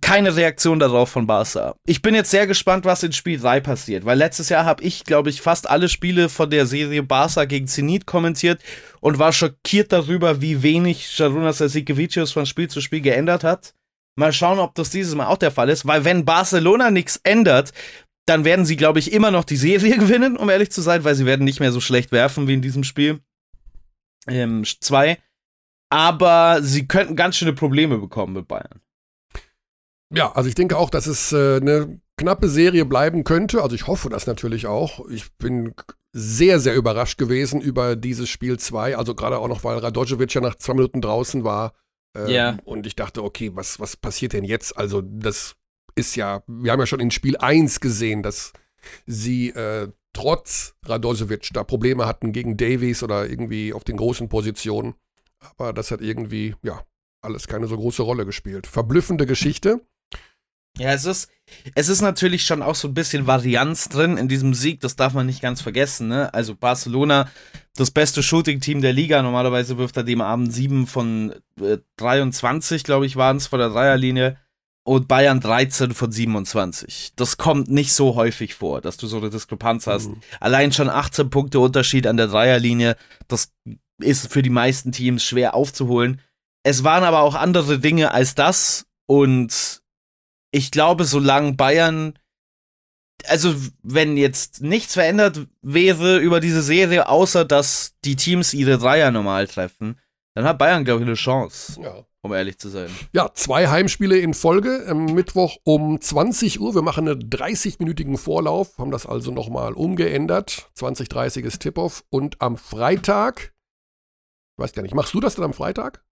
Keine Reaktion darauf von Barca. Ich bin jetzt sehr gespannt, was in Spiel 3 passiert, weil letztes Jahr habe ich, glaube ich, fast alle Spiele von der Serie Barca gegen Zenit kommentiert und war schockiert darüber, wie wenig Jarunas Jasikevicius von Spiel zu Spiel geändert hat. Mal schauen, ob das dieses Mal auch der Fall ist, weil wenn Barcelona nichts ändert, dann werden sie, glaube ich, immer noch die Serie gewinnen, um ehrlich zu sein, weil sie werden nicht mehr so schlecht werfen wie in diesem Spiel. Ähm, zwei. Aber sie könnten ganz schöne Probleme bekommen mit Bayern. Ja, also ich denke auch, dass es äh, eine knappe Serie bleiben könnte. Also ich hoffe das natürlich auch. Ich bin sehr, sehr überrascht gewesen über dieses Spiel 2. Also gerade auch noch, weil Radojevic ja nach zwei Minuten draußen war. Ähm, Ja. Und ich dachte, okay, was, was passiert denn jetzt? Also das ist ja, wir haben ja schon in Spiel 1 gesehen, dass sie äh, trotz Radojevic da Probleme hatten gegen Davies oder irgendwie auf den großen Positionen. Aber das hat irgendwie, ja, alles keine so große Rolle gespielt. Verblüffende Geschichte. Ja, es ist, es ist natürlich schon auch so ein bisschen Varianz drin in diesem Sieg, das darf man nicht ganz vergessen. Ne? Also Barcelona, das beste Shooting-Team der Liga, normalerweise wirft er dem Abend 7 von äh, 23, glaube ich, waren es vor der Dreierlinie. Und Bayern 13 von 27. Das kommt nicht so häufig vor, dass du so eine Diskrepanz hast. Mhm. Allein schon 18 Punkte Unterschied an der Dreierlinie, das ist für die meisten Teams schwer aufzuholen. Es waren aber auch andere Dinge als das und ich glaube, solange Bayern, also wenn jetzt nichts verändert wäre über diese Serie, außer dass die Teams ihre Dreier normal treffen, dann hat Bayern, glaube ich, eine Chance, Ja. Um ehrlich zu sein. Ja, zwei Heimspiele in Folge. Am Mittwoch um 20 Uhr. Wir machen einen 30-minütigen Vorlauf, haben das also nochmal umgeändert. 20.30 ist Tip-Off. Und am Freitag, ich weiß gar nicht, machst du das dann am Freitag?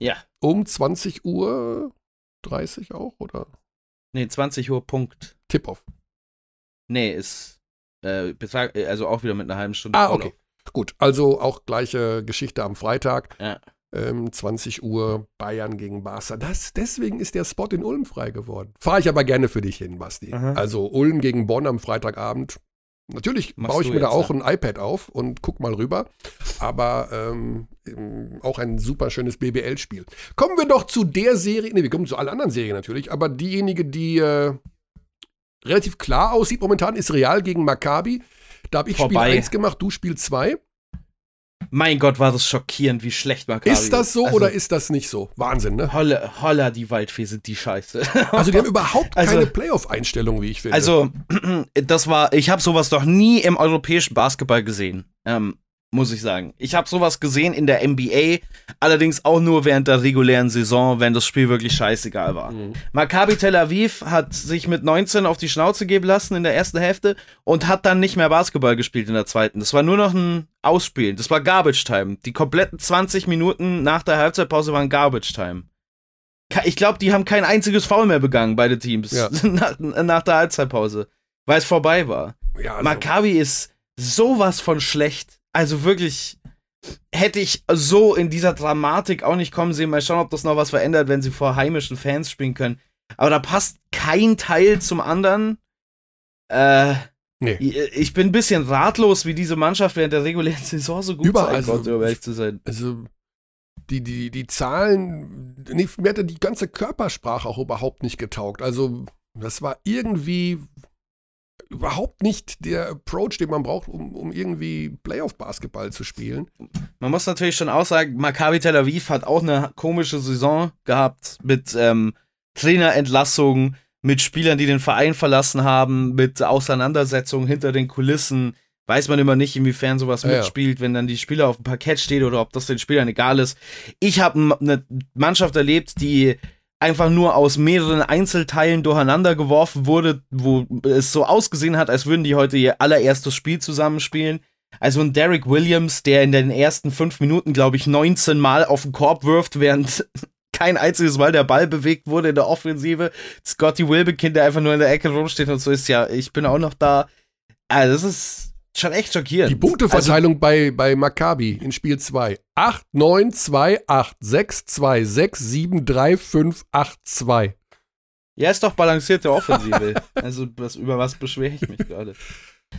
Ja. Um 20 Uhr 30 auch? Oder Nee, 20 Uhr Punkt. Tip-Off? Nee, ist äh, also auch wieder mit einer halben Stunde. Ah, Vorlauf. okay. Gut, also auch gleiche Geschichte am Freitag. Ja. Ähm, 20 Uhr Bayern gegen Barca. Das, deswegen ist der Spot in Ulm frei geworden. Fahre ich aber gerne für dich hin, Basti. Aha. Also Ulm gegen Bonn am Freitagabend. Natürlich Machst baue ich mir da auch ja? ein iPad auf und guck mal rüber. Aber ähm, auch ein super schönes BBL-Spiel. Kommen wir doch zu der Serie, ne, wir kommen zu allen anderen Serien natürlich, aber diejenige, die äh, relativ klar aussieht momentan, ist Real gegen Maccabi. Da habe ich Vorbei. Spiel 1 gemacht, du Spiel 2. Mein Gott, war das schockierend, wie schlecht Maccabi Ist das so Also, oder ist das nicht so? Wahnsinn, ne? Holla, holla, die Waldfee sind die Scheiße. Also die haben überhaupt Also- keine Playoff-Einstellung, wie ich finde. Also, das war, ich habe sowas doch nie im europäischen Basketball gesehen, ähm, muss ich sagen. Ich habe sowas gesehen in der NBA, allerdings auch nur während der regulären Saison, wenn das Spiel wirklich scheißegal war. Mhm. Maccabi Tel Aviv hat sich mit 19 auf die Schnauze geben lassen in der ersten Hälfte und hat dann nicht mehr Basketball gespielt in der zweiten. Das war nur noch ein Ausspielen. Das war Garbage Time. Die kompletten 20 Minuten nach der Halbzeitpause waren Garbage Time. Ich glaube, die haben kein einziges Foul mehr begangen, beide Teams, Ja. nach, nach der Halbzeitpause, weil es vorbei war. Ja, also, Maccabi ist sowas von schlecht. Also wirklich hätte ich so in dieser Dramatik auch nicht kommen sehen. Mal schauen, ob das noch was verändert, wenn sie vor heimischen Fans spielen können. Aber da passt kein Teil zum anderen. Äh, Nee. Ich bin ein bisschen ratlos, wie diese Mannschaft während der regulären Saison so gut Überall sein so. konnte, um ehrlich zu sein. also die, die, die Zahlen, nee, mir hatte die ganze Körpersprache auch überhaupt nicht getaugt. Also, das war irgendwie überhaupt nicht der Approach, den man braucht, um, um irgendwie Playoff-Basketball zu spielen. Man muss natürlich schon auch sagen, Maccabi Tel Aviv hat auch eine komische Saison gehabt mit ähm, Trainerentlassungen, mit Spielern, die den Verein verlassen haben, mit Auseinandersetzungen hinter den Kulissen. Weiß man immer nicht, inwiefern sowas Ja, ja. mitspielt, wenn dann die Spieler auf dem Parkett steht oder ob das den Spielern egal ist. Ich habe eine Mannschaft erlebt, die einfach nur aus mehreren Einzelteilen durcheinander geworfen wurde, wo es so ausgesehen hat, als würden die heute ihr allererstes Spiel zusammenspielen. Also ein Derek Williams, der in den ersten fünf Minuten, glaube ich, 19 Mal auf den Korb wirft, während kein einziges Mal der Ball bewegt wurde in der Offensive. Scotty Wilbekin, der einfach nur in der Ecke rumsteht und so ist, ja, ich bin auch noch da. Also das ist schon echt schockierend. Die Punkteverteilung bei, bei Maccabi in Spiel 2. 8, 9, 2, 8, 6, 2, 6, 7, 3, 5, 8, 2. Ja, ist doch balancierte Offensive. also, was, über was beschwere ich mich gerade?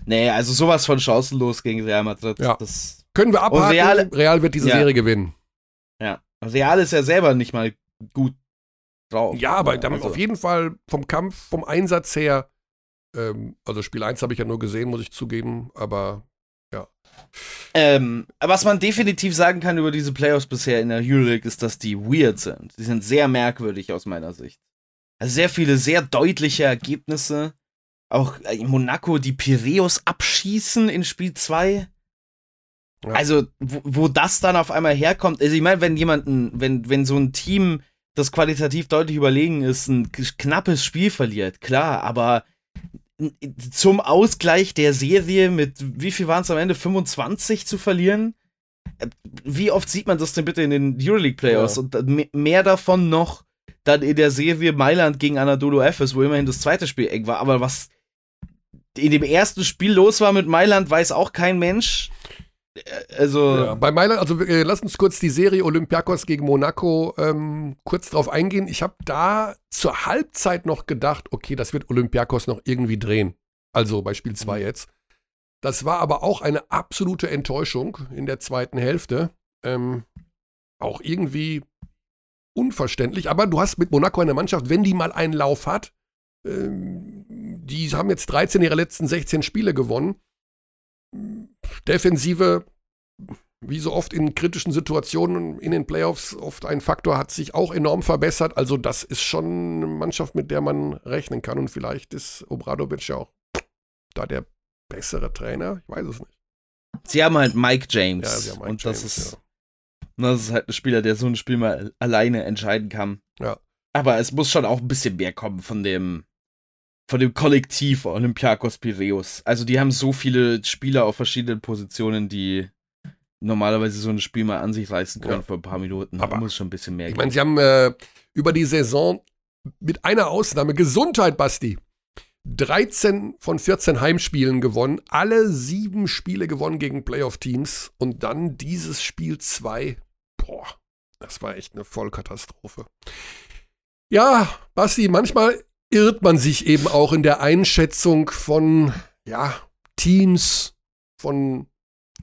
Nee, also sowas von chancenlos gegen Real Madrid. Ja. Das, Können wir abhaken, Real- Real, wird diese Ja. Serie gewinnen. ja. Real ist ja selber nicht mal gut drauf. Ja, aber Also, auf jeden Fall vom Kampf, vom Einsatz her, ähm, also Spiel 1 habe ich ja nur gesehen, muss ich zugeben, aber Ähm, was man definitiv sagen kann über diese Playoffs bisher in der Euroleague ist, dass die weird sind. Die sind sehr merkwürdig aus meiner Sicht. Also sehr viele sehr deutliche Ergebnisse. Auch äh, in Monaco die Piräus abschießen in Spiel 2. Ja. Also, wo, wo das dann auf einmal herkommt. Also, ich meine, wenn jemanden, wenn, wenn so ein Team, das qualitativ deutlich überlegen ist, ein knappes Spiel verliert, klar, aber zum Ausgleich der Serie mit, wie viel waren es am Ende, 25 zu verlieren? Wie oft sieht man das denn bitte in den Euroleague Playoffs? Ja. Und mehr davon noch dann in der Serie Mailand gegen Anadolu Efes, wo immerhin das zweite Spiel eng war. Aber was in dem ersten Spiel los war mit Mailand, weiß auch kein Mensch. Äh, Also, ja, bei Mailand, also äh, lass uns kurz die Serie Olympiakos gegen Monaco ähm, kurz drauf eingehen. Ich habe da zur Halbzeit noch gedacht, okay, das wird Olympiakos noch irgendwie drehen. Also bei Spiel 2 jetzt. Das war aber auch eine absolute Enttäuschung in der zweiten Hälfte. Ähm, auch irgendwie unverständlich. Aber du hast mit Monaco eine Mannschaft, wenn die mal einen Lauf hat, ähm, die haben jetzt 13 ihrer letzten 16 Spiele gewonnen. Defensive, wie so oft in kritischen Situationen in den Playoffs, oft ein Faktor, hat sich auch enorm verbessert. Also, das ist schon eine Mannschaft, mit der man rechnen kann. Und vielleicht ist Obradovic ja auch da der bessere Trainer. Ich weiß es nicht. sie haben halt Mike James. Ja, sie haben Mike und das James, ist, ja. das ist halt ein Spieler, der so ein Spiel mal alleine entscheiden kann. Ja. Aber es muss schon auch ein bisschen mehr kommen von dem, von dem Kollektiv Olympiakos Piraeus. Also die haben so viele Spieler auf verschiedenen Positionen, die normalerweise so ein Spiel mal an sich reißen können Ja. für ein paar Minuten. Aber da muss schon ein bisschen mehr Ich meine, sie haben äh, über die Saison mit einer Ausnahme Gesundheit, Basti. 13 von 14 Heimspielen gewonnen, alle sieben Spiele gewonnen gegen Playoff-Teams und dann dieses Spiel 2. Boah, das war echt eine Vollkatastrophe. Ja, Basti, manchmal irrt man sich eben auch in der Einschätzung von ja, Teams, von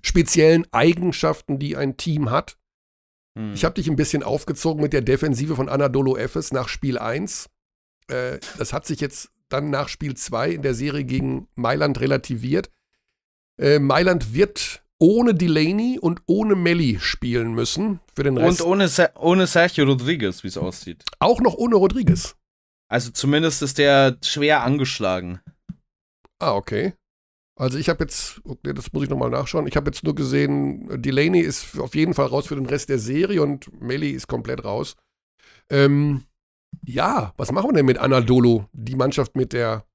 speziellen Eigenschaften, die ein Team hat. Hm. Ich habe dich ein bisschen aufgezogen mit der Defensive von Anadolu Efes nach Spiel 1. Äh, das hat sich jetzt dann nach Spiel 2 in der Serie gegen Mailand relativiert. Äh, Mailand wird ohne Delaney und ohne Melli spielen müssen für den Und Rest. ohne, Ser ohne Sergio Rodriguez, wie es aussieht. auch noch ohne Rodriguez. Also zumindest ist der schwer angeschlagen. Ah, okay. Also ich habe jetzt, okay, das muss ich nochmal nachschauen. Ich habe jetzt nur gesehen, Delaney ist auf jeden Fall raus für den Rest der Serie und Melli ist komplett raus. Ähm, ja, was machen wir denn mit Anadolu, die Mannschaft mit der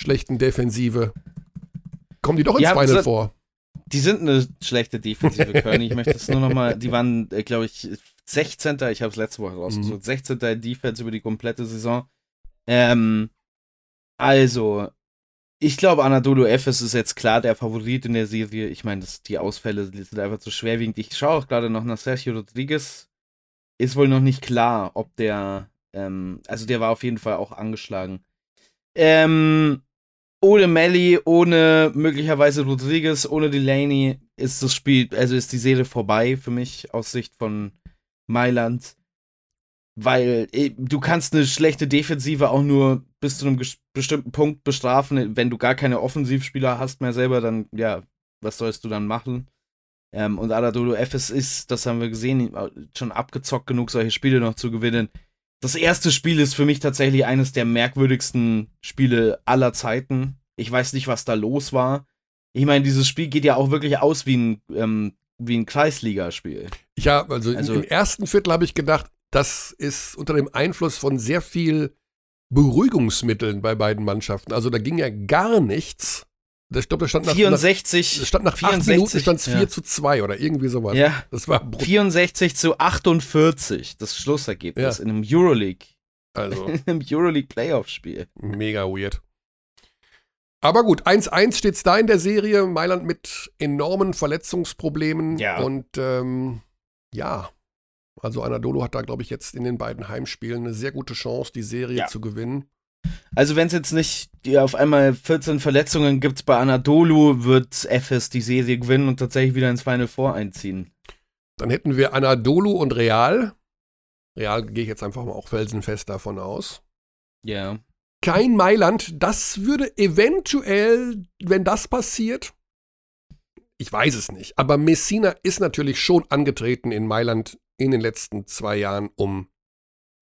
schlechten Defensive? Kommen die doch ins Ja, Final so- vor? Die sind eine schlechte Defensive, Köln. Ich möchte es nur noch mal, die waren, äh, glaube ich, 16. Ich habe es letzte Woche rausgesucht. 16. in Defense über die komplette Saison. Ähm, also, Ich glaube, Anadolu Efes ist jetzt klar der Favorit in der Serie. Ich meine, die Ausfälle sind einfach zu schwerwiegend. Ich schaue auch gerade noch nach Sergio Rodriguez. Ist wohl noch nicht klar, ob der, ähm, also der war auf jeden Fall auch angeschlagen. Ähm, ohne Melly, ohne möglicherweise Rodriguez, ohne Delaney ist das Spiel, also ist die Serie vorbei für mich aus Sicht von Mailand. Weil eh, du kannst eine schlechte Defensive auch nur bis zu einem bestimmten Punkt bestrafen. Wenn du gar keine Offensivspieler hast mehr selber, dann, ja, was sollst du dann machen? Ähm, und Aladolo FS ist, das haben wir gesehen, schon abgezockt genug, solche Spiele noch zu gewinnen. Das erste Spiel ist für mich tatsächlich eines der merkwürdigsten Spiele aller Zeiten. Ich weiß nicht, was da los war. Ich meine, dieses Spiel geht ja auch wirklich aus wie ein, ähm, wie ein Kreisligaspiel. Ja, also, also im ersten Viertel habe ich gedacht, das ist unter dem Einfluss von sehr viel Beruhigungsmitteln bei beiden Mannschaften. Also da ging ja gar nichts. Ich glaube, da stand nach, 64, nach, stand nach 64, Minuten stand es 4 ja. zu 2 oder irgendwie sowas. Ja. Das war 64 zu 48, das Schlussergebnis ja. in einem Euroleague. Also. In einem Euroleague Playoff-Spiel. Mega weird. Aber gut, 1-1 steht es da in der Serie. Mailand mit enormen Verletzungsproblemen. Ja. Und ähm, ja, also Anadolu hat da, glaube ich, jetzt in den beiden Heimspielen eine sehr gute Chance, die Serie ja. zu gewinnen. Also wenn es jetzt nicht die auf einmal 14 Verletzungen gibt bei Anadolu, wird FS die Serie gewinnen und tatsächlich wieder ins Final Four einziehen. Dann hätten wir Anadolu und Real. Real gehe ich jetzt einfach mal auch felsenfest davon aus. Ja. Kein Mailand, das würde eventuell, wenn das passiert, ich weiß es nicht, aber Messina ist natürlich schon angetreten in Mailand in den letzten zwei Jahren, um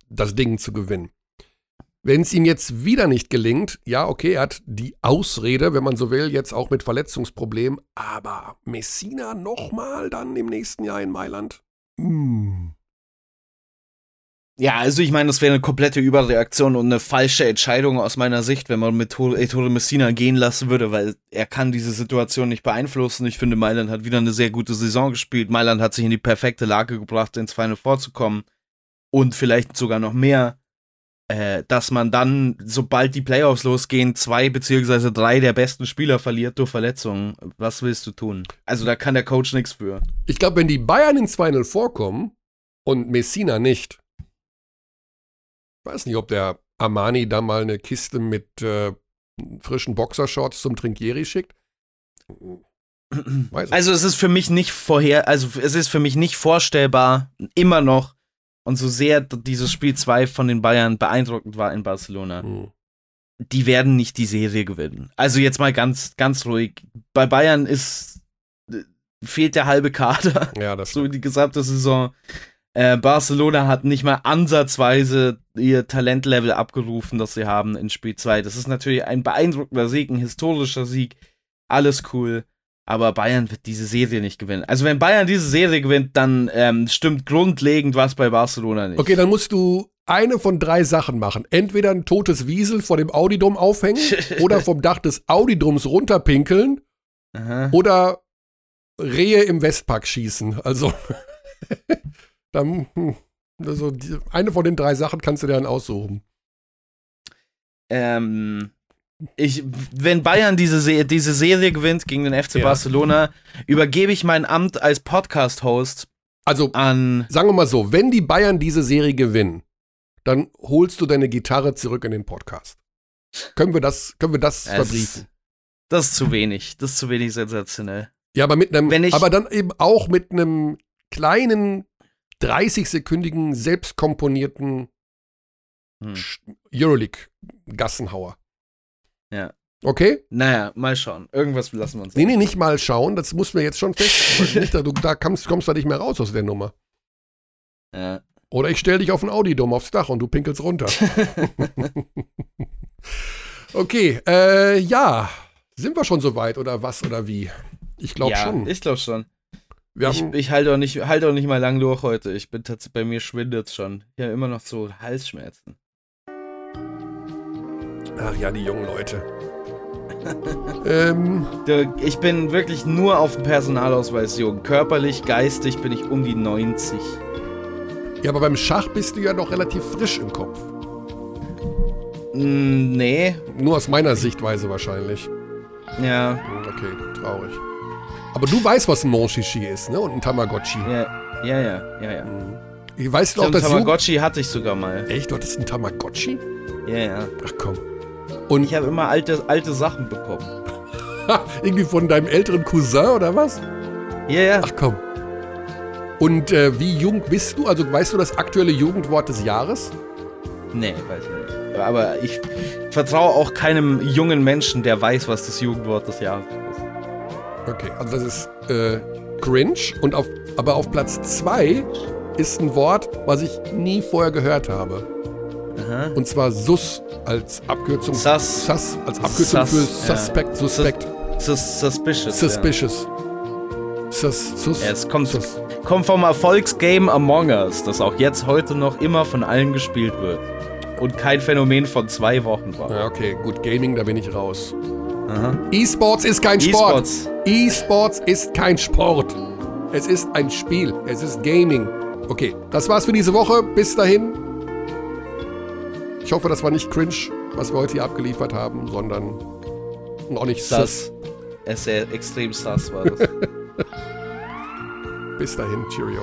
das Ding zu gewinnen. Wenn es ihm jetzt wieder nicht gelingt, ja, okay, er hat die Ausrede, wenn man so will, jetzt auch mit Verletzungsproblemen, aber Messina nochmal dann im nächsten Jahr in Mailand? Hm. Ja, also ich meine, das wäre eine komplette Überreaktion und eine falsche Entscheidung aus meiner Sicht, wenn man mit Ettore Messina gehen lassen würde, weil er kann diese Situation nicht beeinflussen. Ich finde, Mailand hat wieder eine sehr gute Saison gespielt. Mailand hat sich in die perfekte Lage gebracht, ins Final vorzukommen und vielleicht sogar noch mehr, äh, dass man dann, sobald die Playoffs losgehen, zwei beziehungsweise drei der besten Spieler verliert durch Verletzungen. Was willst du tun? Also da kann der Coach nichts für. Ich glaube, wenn die Bayern ins Final vorkommen und Messina nicht, weiß nicht, ob der Armani da mal eine Kiste mit äh, frischen Boxershorts zum Trinkieri schickt. also es ist für mich nicht vorher, also es ist für mich nicht vorstellbar, immer noch, und so sehr dieses Spiel 2 von den Bayern beeindruckend war in Barcelona, mhm. die werden nicht die Serie gewinnen. Also jetzt mal ganz, ganz ruhig. Bei Bayern ist äh, fehlt der halbe Kader. Ja, das so die gesamte Saison. Äh, Barcelona hat nicht mal ansatzweise ihr Talentlevel abgerufen, das sie haben in Spiel 2. Das ist natürlich ein beeindruckender Sieg, ein historischer Sieg. Alles cool. Aber Bayern wird diese Serie nicht gewinnen. Also, wenn Bayern diese Serie gewinnt, dann ähm, stimmt grundlegend was bei Barcelona nicht. Okay, dann musst du eine von drei Sachen machen. Entweder ein totes Wiesel vor dem Audidom aufhängen oder vom Dach des Audidoms runterpinkeln Aha. oder Rehe im Westpark schießen. Also. Dann, hm, also die, eine von den drei Sachen kannst du dir dann aussuchen. Ähm, ich, wenn Bayern diese, Se diese Serie gewinnt gegen den FC ja. Barcelona, übergebe ich mein Amt als Podcast-Host also, an. Sagen wir mal so, wenn die Bayern diese Serie gewinnen, dann holst du deine Gitarre zurück in den Podcast. Können wir das, können wir das verbriefen? Das ist zu wenig. Das ist zu wenig sensationell. Ja, aber mit einem, aber dann eben auch mit einem kleinen 30-sekündigen, selbstkomponierten hm. Euroleague-Gassenhauer. Ja. Okay? Naja, mal schauen. Irgendwas lassen wir uns. Nee, nee, nicht mal schauen. Das muss mir jetzt schon fest. nicht, da, du, da kommst, kommst du nicht mehr raus aus der Nummer. Ja. Oder ich stell dich auf ein Audi-Dom aufs Dach und du pinkelst runter. okay, äh, ja. Sind wir schon soweit oder was oder wie? Ich glaube ja, schon. Ich glaube schon ich, ich halte auch, nicht, halt auch nicht mal lang durch heute. Ich bin tatsächlich, bei mir schwindet es schon. Ich habe immer noch so Halsschmerzen. Ach ja, die jungen Leute. ähm, ich bin wirklich nur auf dem Personalausweis jung. Körperlich, geistig bin ich um die 90. Ja, aber beim Schach bist du ja noch relativ frisch im Kopf. Mm, nee. Nur aus meiner Sichtweise wahrscheinlich. Ja. Hm, Okay, traurig. Aber du weißt, was ein Monchichi ist, ne? Und ein Tamagotchi. Ja, ja, ja, ja. ja. Ich weiß Ich doch, glaub, dass du... Tamagotchi hatte ich sogar mal. Echt, du hattest ein Tamagotchi? Ja, ja. Ach komm. Und Ich habe immer alte, alte Sachen bekommen. irgendwie von deinem älteren Cousin oder was? Ja, ja. Ach komm. Und äh, wie jung bist du? Also weißt du das aktuelle Jugendwort des Jahres? Nee, weiß ich nicht. Aber ich vertraue auch keinem jungen Menschen, der weiß, was das Jugendwort des Jahres ist. Okay, also das ist äh, cringe. Und auf, aber auf Platz 2 ist ein Wort, was ich nie vorher gehört habe. Aha. Und zwar SUS als Abkürzung. Sus. Sus als Abkürzung Sus, für ja. Suspect, Suspect, Sus suspicious. Suspicious. Sus, sus, Ja. ja, es kommt, sus. kommt vom Erfolgsgame Among Us, das auch jetzt heute noch immer von allen gespielt wird. Und kein Phänomen von zwei Wochen war. Ja, okay, gut, Gaming, da bin ich raus. E-Sports ist kein Sport. E-Sports. E-Sports ist kein Sport. Es ist ein Spiel. Es ist Gaming. Okay, das war's für diese Woche. Bis dahin. Ich hoffe, das war nicht cringe, was wir heute hier abgeliefert haben, sondern noch nicht sus. Das. Es ist extrem sass war das. Bis dahin. Cheerio.